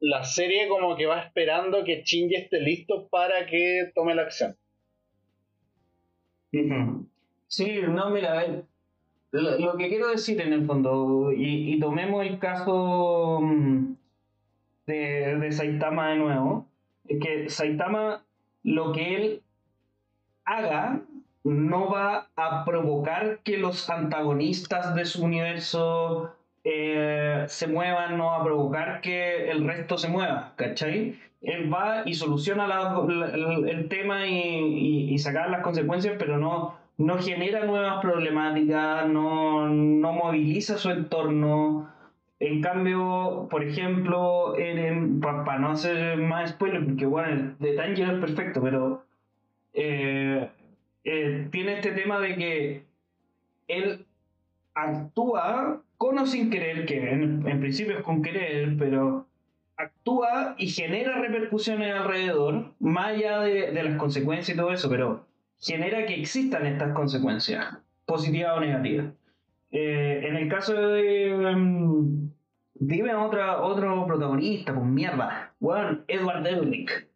la serie como que va esperando que Shinji esté listo para que tome la acción. Sí, no, mira, lo, que quiero decir en el fondo, y, tomemos el caso mm, de, de, Saitama de nuevo, es que Saitama, lo que él haga, no va a provocar que los antagonistas de su universo eh, se muevan, no va a provocar que el resto se mueva, ¿cachai? Él va y soluciona el, tema y, y, las consecuencias, pero no, no genera nuevas problemáticas, no, no moviliza su entorno. En cambio, por ejemplo, para no hacer más spoiler, porque bueno, el de es perfecto, pero eh, eh, tiene este tema de que él actúa con o sin querer, que en, principio es con querer, pero actúa y genera repercusiones alrededor, más allá de, de las consecuencias y todo eso, pero genera que existan estas consecuencias, positivas o negativas. Eh, en el caso de. Um, dime otra, otro protagonista, pues mierda. Bueno, Edward Elric.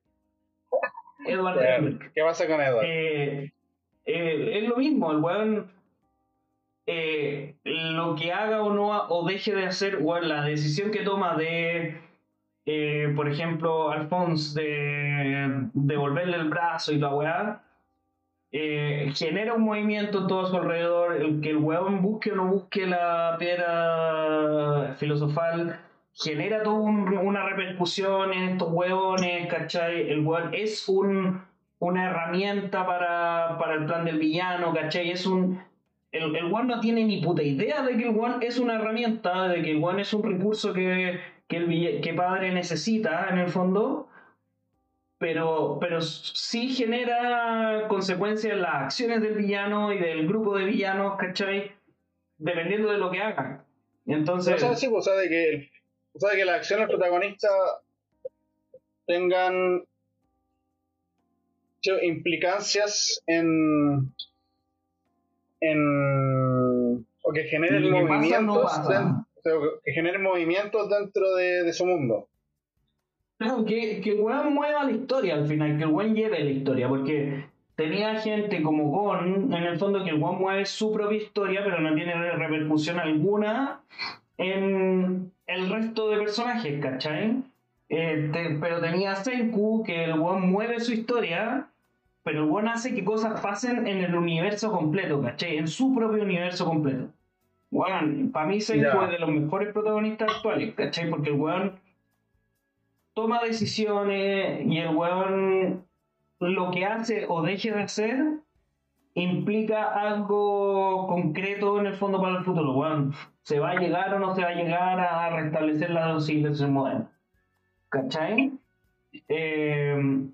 Edward Elric. ¿Qué pasa con Edward? Eh, eh, es lo mismo, el weón. lo que haga o no o deje de hacer, bueno, la decisión que toma de. por ejemplo, Alphonse de devolverle el brazo y la weá, eh, genera un movimiento todo a su alrededor, el que el huevón busque o no busque la piedra filosofal, genera toda una repercusión en estos huevones, ¿cachai? El huevón es un, una herramienta para, para, el plan del villano, ¿cachai? Es un... El, el no tiene ni puta idea de que el huevón es una herramienta, de que el huevón es un recurso que, que el que padre necesita en el fondo, pero, pero sí genera consecuencias en las acciones del villano y del grupo de villanos, ¿cachai? Dependiendo de lo que hagan. Entonces... O sea, sí, pues, o sea, que, o sea, de que las acciones protagonistas tengan implicancias en en o que generen movimientos que generen movimientos dentro de, de su mundo que, que el weón mueva la historia al final, que el weón lleve la historia, porque tenía gente como Gon, en el fondo, que el weón mueve su propia historia, pero no tiene repercusión alguna en el resto de personajes, ¿cachai? Eh, pero tenía a Senku, que el weón mueve su historia, pero el weón hace que cosas pasen en el universo completo, ¿cachai? En su propio universo completo. Weón, para mí Senku es de los mejores protagonistas actuales, ¿cachai? Porque el weón toma decisiones y el weón lo que hace o deje de hacer implica algo concreto en el fondo para el futuro. Weón, ¿se va a llegar o no se va a llegar a restablecer la civilización moderna? ¿Cachai? Eh,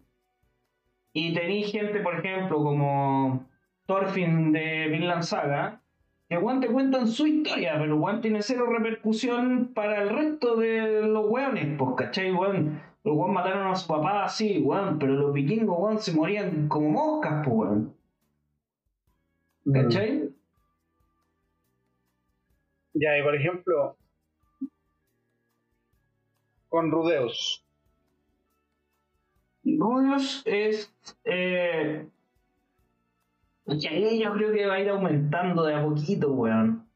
y tenéis gente, por ejemplo, como Thorfinn de Vinland Saga, que Juan te cuentan su historia, pero Juan tiene cero repercusión para el resto de los weones, pues, ¿cachai? Los weones mataron a su papá, sí, weón, pero los vikingos, weón, se morían como moscas, pues, weón. ¿Cachai? Ya, y por ejemplo, con Rudeus. Rudeus es. Eh, yo creo que va a ir aumentando de a poquito, weón.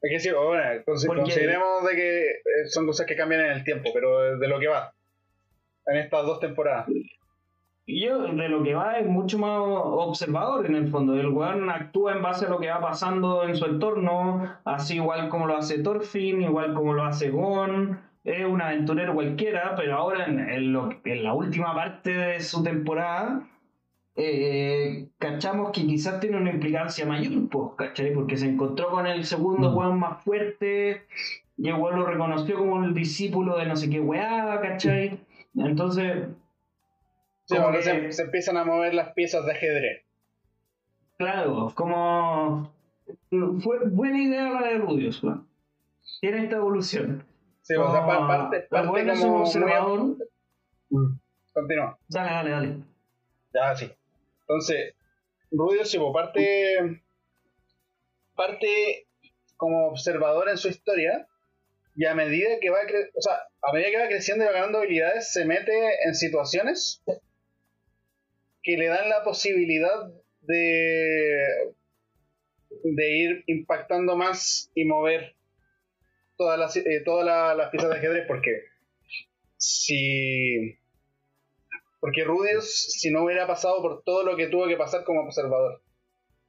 Es que sí, bueno, consideremos de que eh, son cosas que cambian en el tiempo, pero de lo que va. En estas dos temporadas. Yo de lo que va es mucho más observador en el fondo. El weón actúa en base a lo que va pasando en su entorno, así igual como lo hace Thorfinn, igual como lo hace Gon. Es un aventurero cualquiera, pero ahora en, la última parte de su temporada, eh, cachamos que quizás tiene una implicancia mayor, pues, ¿cachai? Porque se encontró con el segundo mm. weón más fuerte, y el weón lo reconoció como el discípulo de no sé qué weá, ¿cachai? Entonces Sí, se, empiezan a mover las piezas de ajedrez. Claro, como. Fue buena idea la de Rudios, Tiene esta evolución. Sí, o sea, parte, parte como. observador. Mm, continúa. Dale, dale, dale. Ya, sí. Entonces, Rudios, sí, parte. Parte como observador en su historia y a medida que va o sea, a medida que va creciendo y va ganando habilidades, se mete en situaciones que le dan la posibilidad de, de ir impactando más y mover todas las, eh, todas las piezas de ajedrez porque si porque Rudius si no hubiera pasado por todo lo que tuvo que pasar como observador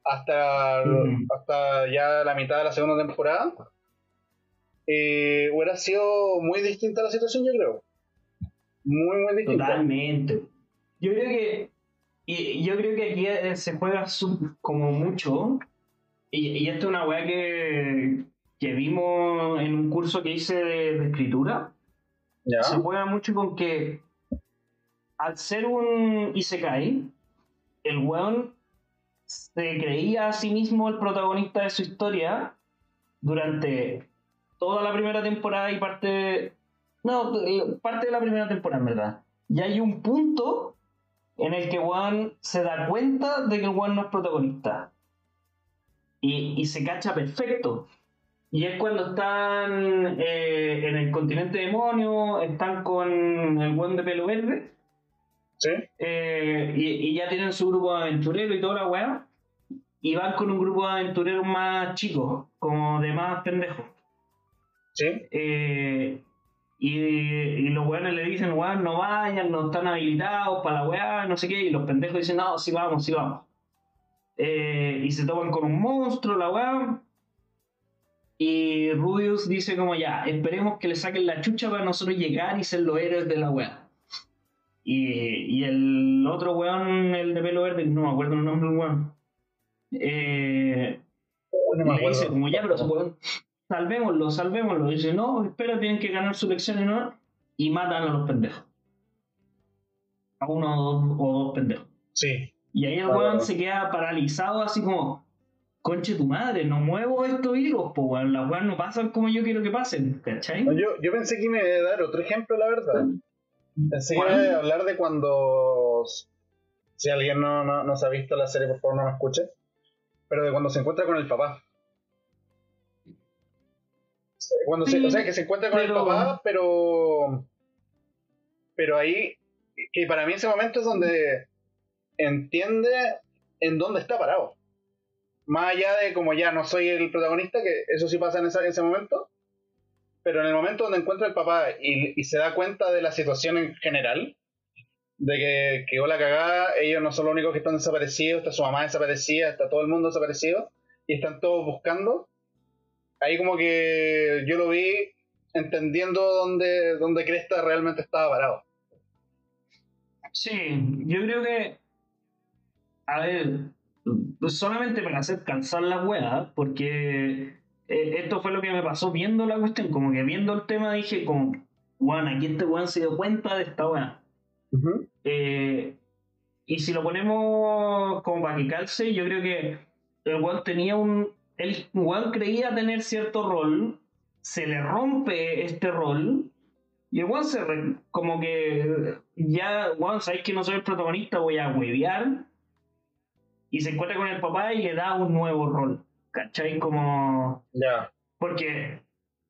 hasta, hasta ya la mitad de la segunda temporada eh, hubiera sido muy distinta la situación yo creo. Muy muy distinta. Totalmente. Yo creo que y yo creo que aquí eh, se juega como mucho, y, esto es una weá que, que vimos en un curso que hice de, escritura. Se juega mucho con que al ser un Isekai, el weón se creía a sí mismo el protagonista de su historia durante toda la primera temporada y parte. No, parte de la primera temporada, en verdad. Y hay un punto en el que Juan se da cuenta de que Juan no es protagonista. Y, se cacha perfecto. Y es cuando están eh, en el continente demonio, están con el Juan de pelo verde. Sí. Eh, y, ya tienen su grupo de aventureros y toda la weá. Y van con un grupo de aventureros más chicos, como de más pendejos. Sí. Eh, y, los weones le dicen, weón, no vayan, no están habilitados para la weá, no sé qué. Y los pendejos dicen, no, sí vamos, sí vamos. Eh, y se toman con un monstruo, la weá. Y Rubius dice como ya, esperemos que le saquen la chucha para nosotros llegar y ser los héroes de la weá. Y, y el otro weón, el de pelo verde, no me acuerdo el nombre del weón. Eh, le dice como ya, pero weón, salvémoslo, salvémoslo. Y dice, no, espera, tienen que ganar su lección y no. Y matan a los pendejos. A uno o dos, o dos pendejos. Sí. Y ahí el weón se queda paralizado, así como, conche tu madre, no muevo estos hilos, pues weón, las weas no pasan como yo quiero que pasen, ¿cachai? yo, yo pensé que me iba a dar otro ejemplo, la verdad. Pensé que iba a hablar de cuando. Si alguien no, no, no se ha visto la serie, por favor no me escuche. Pero de cuando se encuentra con el papá. Cuando se, o sea, que se encuentra con el papá, pero. Pero ahí. Que para mí ese momento es donde entiende en dónde está parado. Más allá de como ya no soy el protagonista, que eso sí pasa en en ese momento. pero en el momento donde encuentra el papá y, se da cuenta de la situación en general, de que, que la cagada, ellos no son los únicos que están desaparecidos, está su mamá desaparecida, está todo el mundo desaparecido, y están todos buscando, ahí como que yo lo vi entendiendo dónde, dónde Cresta realmente estaba parado. Sí, yo creo que, a ver, solamente para hacer cansar la wea, porque eh, esto fue lo que me pasó viendo la cuestión, como que viendo el tema dije como, bueno, aquí este weón se dio cuenta de esta weá. Eh, y si lo ponemos como para que calce, yo creo que el weón tenía un... El weón creía tener cierto rol, se le rompe este rol, y el weón se... como que ya, weón, sabéis que no soy el protagonista, voy a huevear. Y se encuentra con el papá y le da un nuevo rol. ¿Cachai? Como. Ya. Porque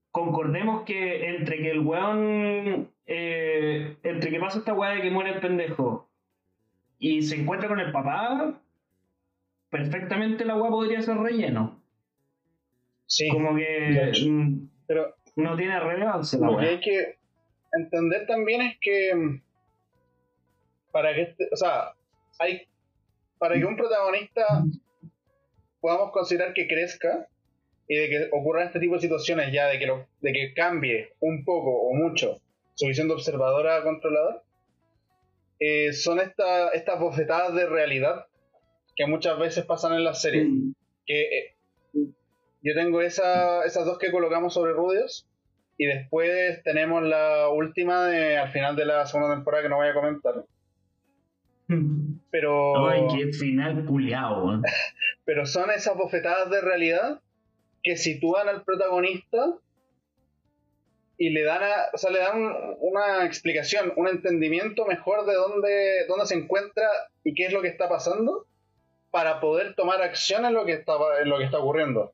concordemos que entre que el weón. Eh, entre que pasa esta weá de que muere el pendejo y se encuentra con el papá, perfectamente la weá podría ser relleno. Sí. Como que. Mm, pero. No tiene relevancia la Lo que hay que entender también es que. Mm, para que. Este, o sea, hay. Para que un protagonista podamos considerar que crezca y de que ocurran este tipo de situaciones ya, de que, lo, de que cambie un poco o mucho su visión de observadora a controlador, eh, son esta, estas bofetadas de realidad que muchas veces pasan en la serie. Mm. Que eh, yo tengo esa, esas dos que colocamos sobre Rudios y después tenemos la última de, al final de la segunda temporada que no voy a comentar, pero. Ay, qué final culiao, Pero son esas bofetadas de realidad que sitúan al protagonista y le dan, o sea, le dan una explicación, un entendimiento mejor de dónde, dónde se encuentra y qué es lo que está pasando para poder tomar acción en lo que está, en lo que está ocurriendo.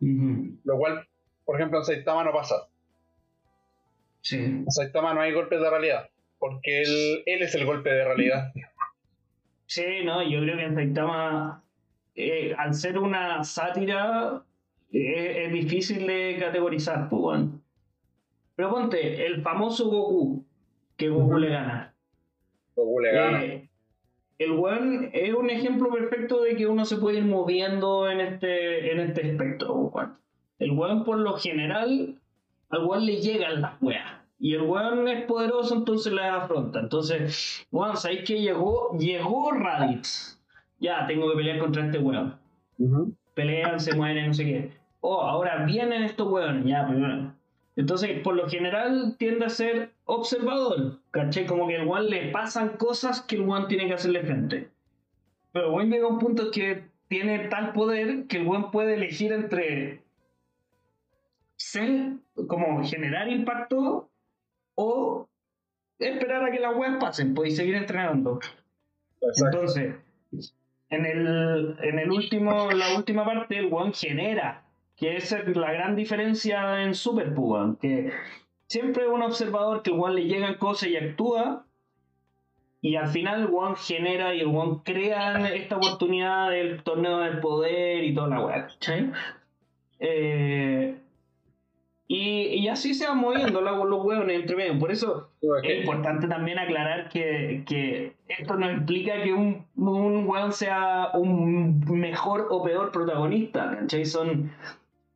Lo cual, por ejemplo, en Saitama no pasa. Sí. En Saitama no hay golpes de realidad porque él, él es el golpe de realidad. Sí, no, yo creo que en Saitama, eh, al ser una sátira, eh, es difícil de categorizar, pues, Pero ponte, el famoso Goku, que Goku le gana. Goku le gana. Eh, el one es un ejemplo perfecto de que uno se puede ir moviendo en este, en este espectro, El one por lo general, al one le llegan las weas. Y el weón es poderoso, entonces le afronta. Entonces, weón, ¿sabéis que llegó? Llegó Raditz. Ya, tengo que pelear contra este weón. Pelean, se mueren, no sé qué. Oh, ahora vienen estos weones. Ya, primero. Entonces, por lo general, tiende a ser observador. ¿Caché? Como que el weón le pasan cosas que el weón tiene que hacerle frente. Pero el weón llega a un punto que tiene tal poder que el weón puede elegir entre ser, como generar impacto o esperar a que las weas pasen, podéis seguir entrenando. Entonces, en el, en el último, la última parte, el one genera, que es la gran diferencia en Super Pugan, que siempre un observador que el one le llegan cosas y actúa, y al final el one genera y el one crea esta oportunidad del torneo del poder y toda la wea, Eh, y, así se van moviendo los, los huevos entre medio. Por eso es importante también aclarar que, esto no implica que un, un hueón sea un mejor o peor protagonista. ¿cachai? Son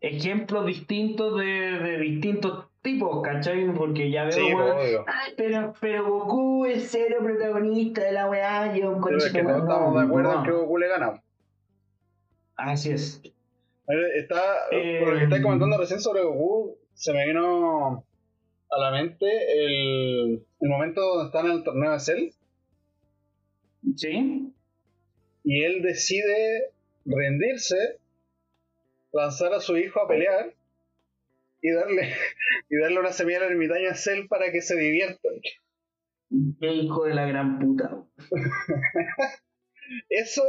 ejemplos distintos de, distintos tipos, ¿cachai? Porque ya veo, Ay, pero, pero Goku es cero protagonista de la weá. Yo un Pero es que no estamos de acuerdo en que Goku le gana. Así es. Está, por lo que estáis comentando recién sobre Goku, se me vino a la mente el, el momento donde están en el torneo de Cell. Sí. Y él decide rendirse, lanzar a su hijo a pelear y darle, y darle una semilla al ermitaño a Cell para que se divierta. Qué hijo de la gran puta. Eso,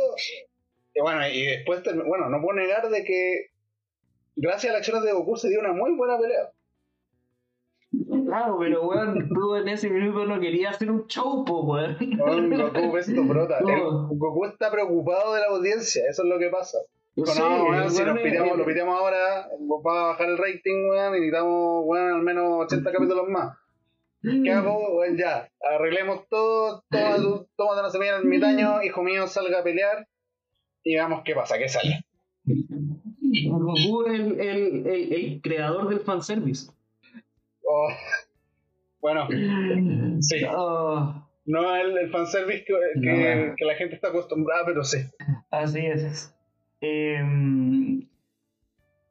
y bueno, y después, bueno, no puedo negar de que gracias a las choras de Goku se dio una muy buena pelea. Claro, pero weón, tú en ese minuto no quería hacer un show, po, weón. Goku es tu prota. Goku está preocupado de la audiencia, eso es lo que pasa. Dijo, Sí, no, weón, si nos piteamos, el- lo piteamos ahora, va a bajar el rating, weón, y necesitamos, weón, al menos 80 capítulos más. ¿Qué hago? Weón, ya, arreglemos todo, toma, tu- tómate una semilla en el mitaño, hijo mío, salga a pelear, y veamos qué pasa, qué sale. Goku es el, el, el, el creador del fanservice. Oh. Bueno, Sí. Oh, no el, fanservice que, que, No. que la gente está acostumbrada, pero sí. así es. Em,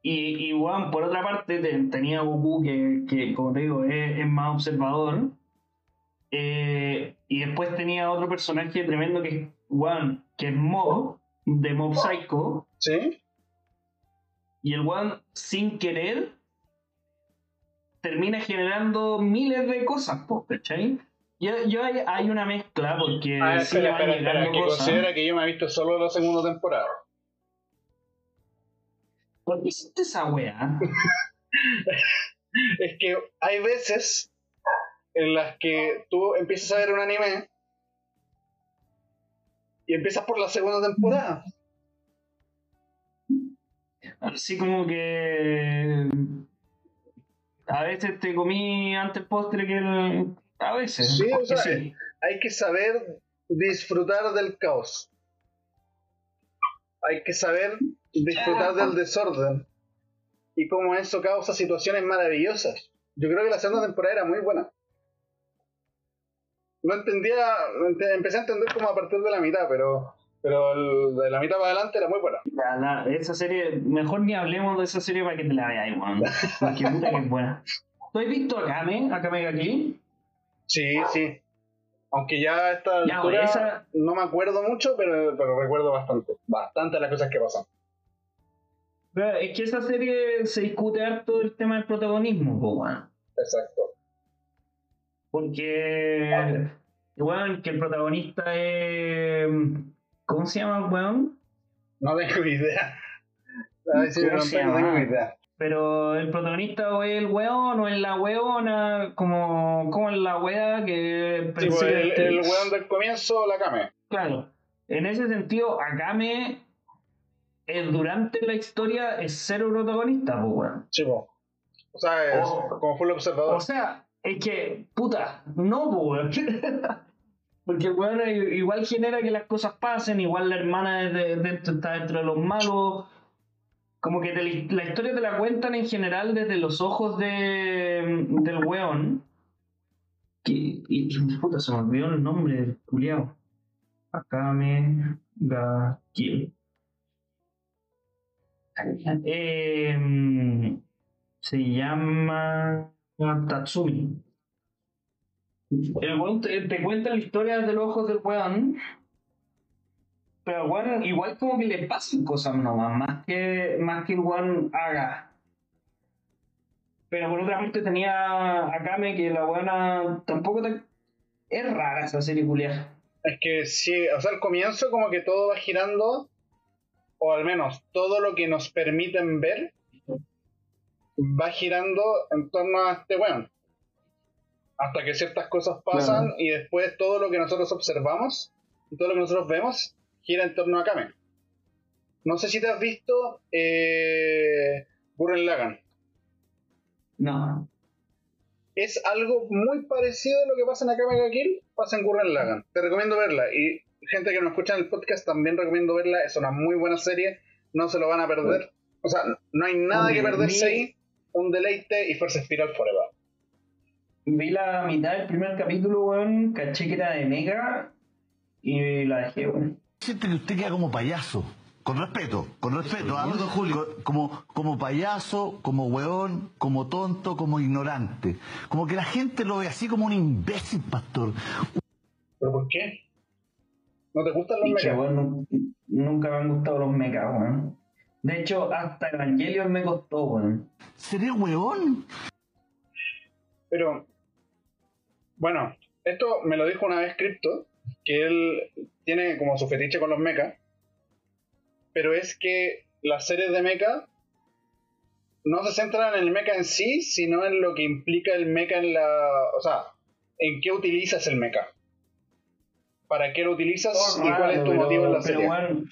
y, y bueno, por otra parte, te- tenía Goku que, que, como te digo, es, es más observador. Eh, y después tenía otro personaje tremendo que es One, que es Mob, de Mob Psycho. ¿Sí? Y el One, sin querer, termina generando miles de cosas, ¿cachai? Yo, yo hay, hay una mezcla porque Ah, sí espera, espera, espera, que cosas. considera que yo me he visto solo la segunda temporada. ¿Por qué hiciste esa weá? Es que hay veces en las que tú empiezas a ver un anime y empiezas por la segunda temporada. Así como que. A veces te comí antes postre que el. A veces. Sí, o sea, sí. Hay que saber disfrutar del caos. Hay que saber disfrutar del desorden. Y cómo eso causa situaciones maravillosas. Yo creo que la segunda temporada era muy buena. No entendía, ente- empecé a entender como a partir de la mitad, pero, pero el- de la mitad para adelante era muy buena. La- la- esa serie, mejor ni hablemos de esa serie para que te la veas, weón. Porque puta que es buena. ¿Tú has visto Akame? Akame Kill? Sí, sí. Aunque ya a esta Ya, altura esa- no me acuerdo mucho, pero, pero recuerdo bastante. Bastante las cosas que pasan. Pero es que esa serie se discute harto el tema del protagonismo, po, weón. Exacto. Porque, weón, que el protagonista es. ¿Cómo se llama el weón? No tengo idea. A ver si me ¿Cómo se preguntan, no tengo idea. Pero el protagonista o es el weón o es la weona, como, como es la wea que Sí, pues, el, persigue- el weón del comienzo, la Kame. Claro, en ese sentido, Akame eh, durante la historia es cero protagonista, pues weón. Sí, po. O sea, es como fue el observador. O sea, es que, puta, no, pues weón. Porque weón igual genera que las cosas pasen, igual la hermana está dentro de los malos. Como que la historia te la cuentan en general desde los ojos de, del weón. Que, y, y, puta, se me olvidó el nombre del culiao. Akame ga Kill. Eh, se llama Tatsumi. El weón te, te cuenta la historia desde los ojos del weón. Pero el weón igual como que le pasan cosas nomás, más que, más que el weón haga. Pero por otra parte tenía a Kame que la buena tampoco te... Es rara esa serie culiada. Es que sí, o sea, al comienzo como que todo va girando, o al menos todo lo que nos permiten ver, va girando en torno a este weón. Hasta que ciertas cosas pasan Claro. y después todo lo que nosotros observamos y todo lo que nosotros vemos gira en torno a Kame. No sé si te has visto eh, Gurren Lagann. No. Es algo muy parecido a lo que pasa en Akame Kill, pasa en Gurren Lagann. Te recomiendo verla. Y gente que nos escucha en el podcast también recomiendo verla. Es una muy buena serie. No se lo van a perder. O sea, no hay nada que perderse ahí. Un deleite y Fuerza Espiral Forever. Vi la mitad del primer capítulo, weón, caché que era de Mega y la dejé, weón. Siente que usted queda como payaso. Con respeto, con respeto. ¿ah? Co- Como, como payaso, como hueón, como tonto, como ignorante. Como que la gente lo ve así como un imbécil, pastor. ¿Pero por qué? ¿No te gustan los weón, nu- nunca me han gustado los mechas, weón. De hecho, hasta Evangelion me costó, weón. ¿Seré hueón? Pero, bueno, esto me lo dijo una vez Crypto, que él tiene como su fetiche con los mechas, pero es que las series de mecha no se centran en el mecha en sí, sino en lo que implica el mecha en la... O sea, en qué utilizas el mecha. ¿Para qué lo utilizas y cuál es tu Pero- motivo en la pero, serie? weón,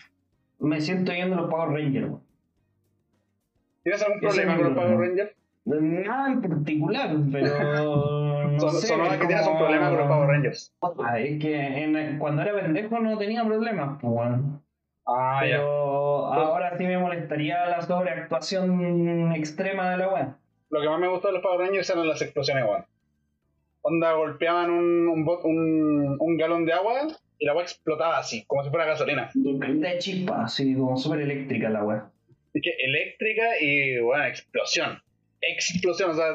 me siento viendo los Power Rangers. ¿Tienes algún problema con los Power. Rangers? Nada en particular, pero. No Son- sé, que tienes un como- problema con los Power Rangers. Ah, Es que en- cuando era pendejo no tenía problemas, pues, weón. Ah, ya. Pero ahora sí me molestaría la sobreactuación extrema de la weá. Lo que más me gustó de los Power Rangers eran las explosiones, weón. Onda, golpeaban un, un, bot- un, un galón de agua y la agua explotaba así, como si fuera gasolina. De chispa, así como súper eléctrica la weá. Es que eléctrica y, bueno, explosión. Explosión, o sea,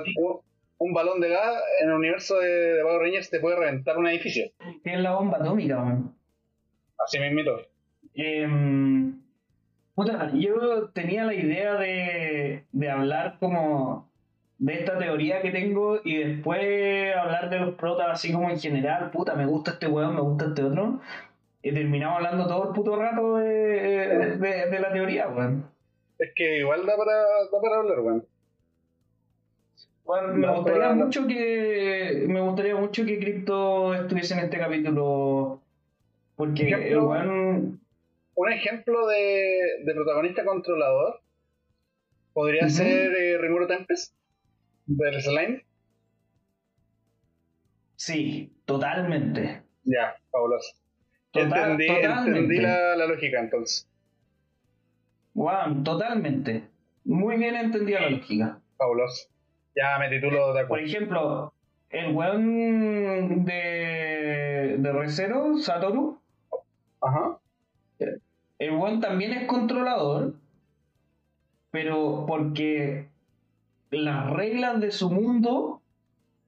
un, balón de gas en el universo de, de Power Rangers te puede reventar un edificio. Que es la bomba atómica, weón. Así mismito. Em, puta, yo tenía la idea de, de hablar como de esta teoría que tengo y después hablar de los protas así como en general, puta, me gusta este weón, me gusta este otro. Y terminamos hablando todo el puto rato de, de, de la teoría, weón. Es que igual da para, da para hablar, weón. Bueno, me gustaría mucho que me gustaría mucho que Crypto estuviese en este capítulo porque el Ejemplo. Un ejemplo de, de protagonista controlador podría ser eh, Rimuro Tempest del Slime. sí, totalmente. Ya, fabuloso. Total- entendí totalmente. entendí la, la lógica entonces. Wow, totalmente. Muy bien entendida la lógica. Fabuloso. Ya me titulo de Por acuerdo. ejemplo, el weón de, de Recero, Satoru, Ajá. el weón también es controlador, pero porque las reglas de su mundo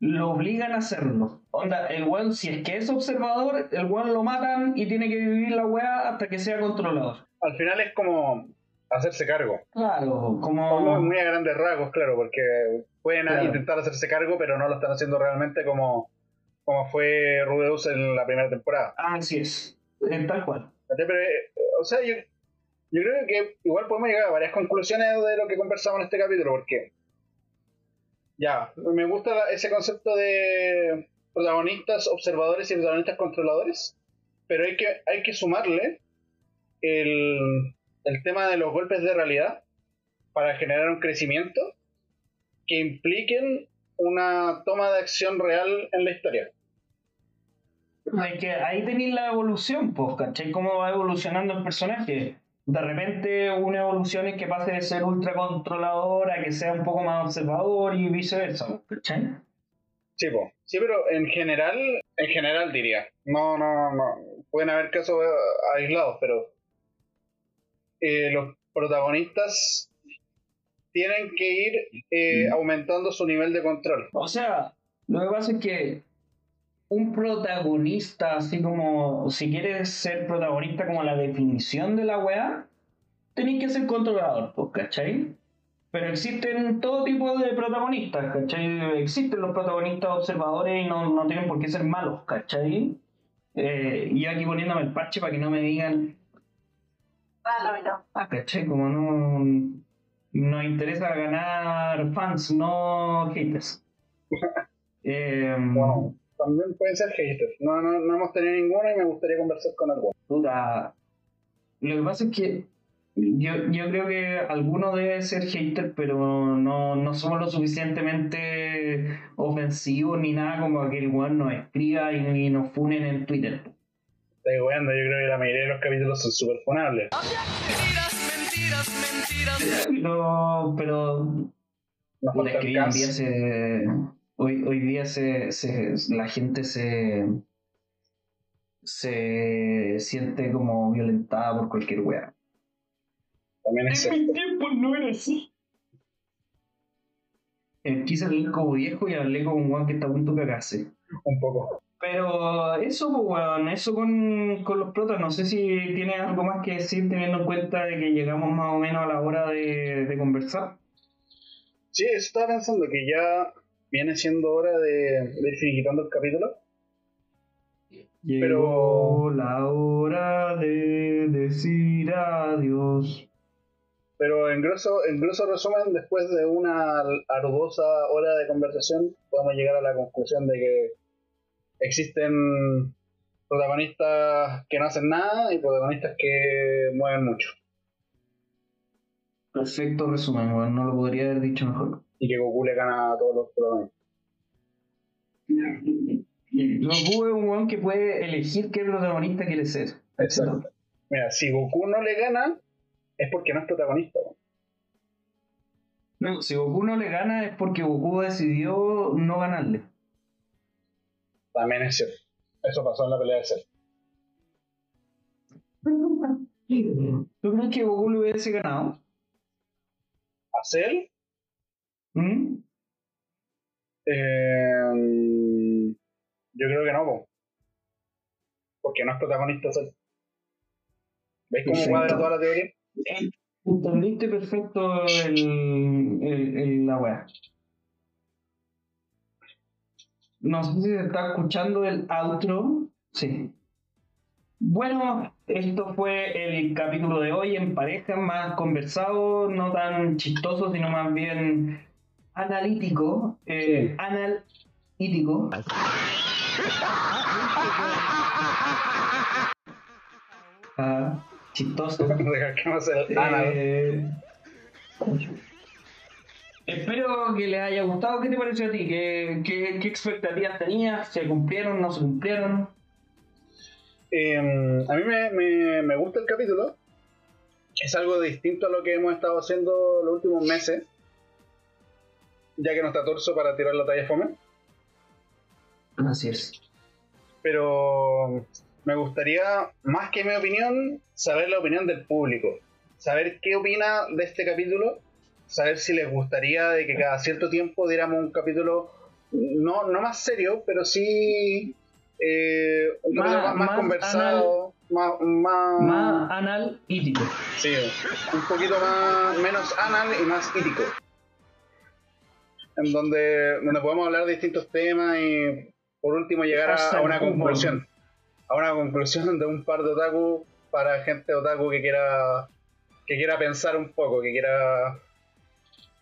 lo obligan a hacerlo. Onda, el weón, si es que es observador, el weón lo matan y tiene que vivir la weá hasta que sea controlador. Al final es como hacerse cargo. Claro, Como como... muy a grandes rasgos, claro, porque pueden Claro. intentar hacerse cargo, pero no lo están haciendo realmente como, como fue Rudeus en la primera temporada. Así es, eh, tal cual. Eh, o sea, yo, yo creo que igual podemos llegar a varias conclusiones de lo que conversamos en este capítulo, porque ya, me gusta ese concepto de protagonistas observadores y protagonistas controladores, pero hay que, hay que sumarle el, el tema de los golpes de realidad para generar un crecimiento que impliquen una toma de acción real en la historia. Es que ahí tenéis la evolución, pues, ¿cachai? Cómo va evolucionando el personaje. De repente una evolución es que pase de ser ultra controlador a que sea un poco más observador y viceversa, ¿cachai? Sí, po. sí, pero en general, en general diría, no, no, no, pueden haber casos eh, aislados, pero eh, los protagonistas tienen que ir eh, aumentando su nivel de control. O sea, lo que pasa es que un protagonista, así como si quieres ser protagonista como la definición de la weá, tenéis que ser controlador, pues, ¿cachai? Pero existen todo tipo de protagonistas, ¿cachai? Existen los protagonistas observadores y no, no tienen por qué ser malos, ¿cachai? Eh, y aquí poniéndome el parche para que no me digan, ah, ¿cachai? Como no nos interesa ganar fans, no haters. Eh, Wow. También pueden ser haters. No, no, no hemos tenido ninguno y me gustaría conversar con alguno. Puta, Lo que pasa es que yo, yo creo que alguno debe ser hater, pero no, no somos lo suficientemente ofensivos ni nada como que el weón nos escriba y, y nos funen en Twitter. Estoy weando, yo creo que la mayoría de los capítulos son súper funables. No, pero Nos puta, falta es que el hoy día se, hoy, hoy día se, se- la gente se se siente como violentada por cualquier. También es En mi tiempo no era así. Eh, quise hablar como viejo y hablé como un weón que está a punto de cagarse. un poco. Pero eso, pues, weón, eso con, con los protas. No sé si tienes algo más que decir teniendo en cuenta de que llegamos más o menos a la hora de, de conversar. Sí, estaba pensando que ya viene siendo hora de, de ir finiquitando el capítulo. Llegó la hora de decir adiós. Pero en grosso, en grosso resumen, después de una arduosa hora de conversación, podemos llegar a la conclusión de que existen protagonistas que no hacen nada y protagonistas que mueven mucho. Perfecto resumen. No lo podría haber dicho mejor. Y que Goku le gana a todos los protagonistas. Goku es un weón que puede elegir qué protagonista quiere ser. Exacto. Mira, si Goku no le gana, es porque no es protagonista. No, si Goku no le gana es porque Goku decidió no ganarle. También es cierto. Eso pasó en la pelea de Cell. ¿Tú crees que Goku le hubiese ganado? ¿A Cell? ¿Mm? Eh, yo creo que no, po. porque no es protagonista Cell. ¿Veis cómo cuadra toda la teoría? Entendiste perfecto el, el- el- la weá. No sé si se está escuchando el outro. Sí. Bueno, esto fue el capítulo de hoy en pareja, más conversado, no tan chistoso, sino más bien analítico. Eh, analítico. Ah, chistoso. Eh, espero que les haya gustado. ¿Qué te pareció a ti? ¿Qué, qué, qué expectativas tenías? ¿Se cumplieron? ¿No se cumplieron? Eh, a mí me, me, me gusta el capítulo. Es algo distinto a lo que hemos estado haciendo los últimos meses. Ya que no está torso para tirar la talla fome. Así es. Pero me gustaría, más que mi opinión, saber la opinión del público. Saber qué opina de este capítulo. Saber si les gustaría de que cada cierto tiempo diéramos un capítulo no, no más serio, pero sí eh, un Más- capítulo más, más más conversado, más, más, Más analítico. sí, un poquito más menos anal y más ítico. En donde, donde podemos hablar de distintos temas y por último llegar a, a una conclusión. A una conclusión de un par de otaku para gente otaku que quiera que quiera pensar un poco, que quiera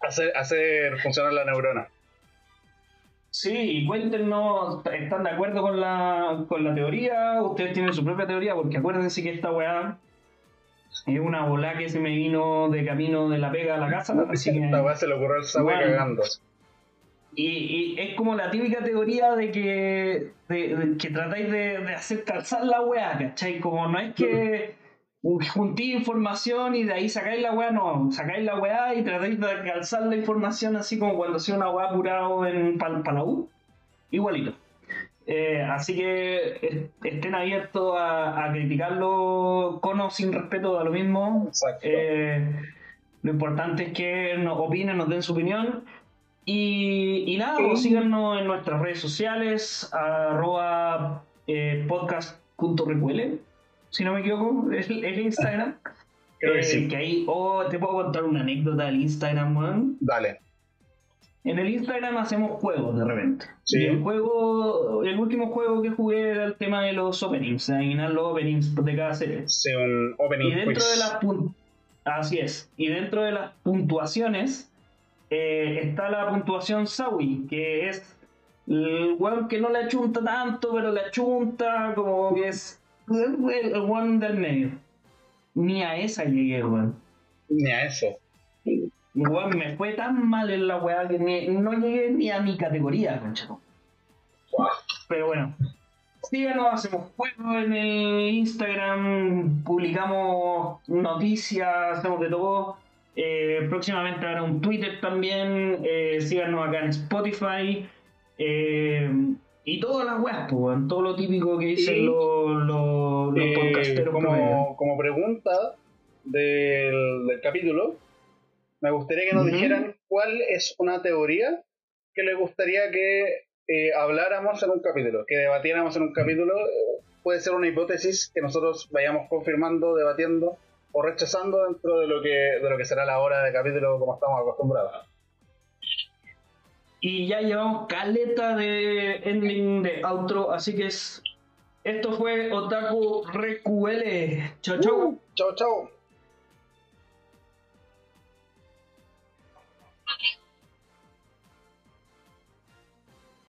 hacer, hacer funcionar la neurona. Sí, y cuéntenos, ¿están de acuerdo con la, con la teoría? ¿Ustedes tienen su propia teoría? Porque acuérdense que esta weá es una bola que se me vino de camino de la pega a la casa. Así que... Esta weá se le ocurrió al cagando. Y, y es como la típica teoría de que, de, de que tratáis de, de hacer calzar la weá, ¿cachai? Como no es que juntí información y de ahí sacáis la weá, no, sacáis la weá y tratáis de calzar la información así como cuando hacía una weá apurado en para la U, igualito. Eh, así que es- estén abiertos a, a criticarlo con o sin respeto, da lo mismo. Eh, lo importante es que nos opinen, nos den su opinión. Y, y nada, pues síganos en nuestras redes sociales, arroba eh, si no me equivoco, el, el Instagram. Creo que Eh, sí. que ahí, oh, te puedo contar una anécdota del Instagram, weón. Dale. En el Instagram hacemos juegos de repente. Sí. Y el juego, el último juego que jugué era el tema de los openings, adivinar los openings de cada serie. Sí, un opening Y dentro quiz. de las así es. Y dentro de las puntuaciones eh, está la puntuación Sawi, que es el weón que no le achunta tanto, pero le achunta, como que es el, el weón del medio. Ni a esa llegué, weón. Ni a eso. Weón, me fue tan mal en la weá que ni- no llegué ni a mi categoría, conchato. Pero bueno, síganos, hacemos juegos en el Instagram, publicamos noticias, hacemos de todo. Eh, próximamente habrá un Twitter también. eh, síganos acá en Spotify. eh, y todas las weas, pues, todo lo típico que dicen Y, los, los, los Eh, podcasteros como, como pregunta del, del capítulo, me gustaría que nos dijeran cuál es una teoría que les gustaría que eh, habláramos en un capítulo, que debatiéramos en un capítulo. Puede ser una hipótesis que nosotros vayamos confirmando, debatiendo o rechazando dentro de lo que, de lo que será la hora de capítulo como estamos acostumbrados. Y ya llevamos caleta de ending de outro, así que es. Esto fue Otaku RQL. Chau, chau. Chao, chao.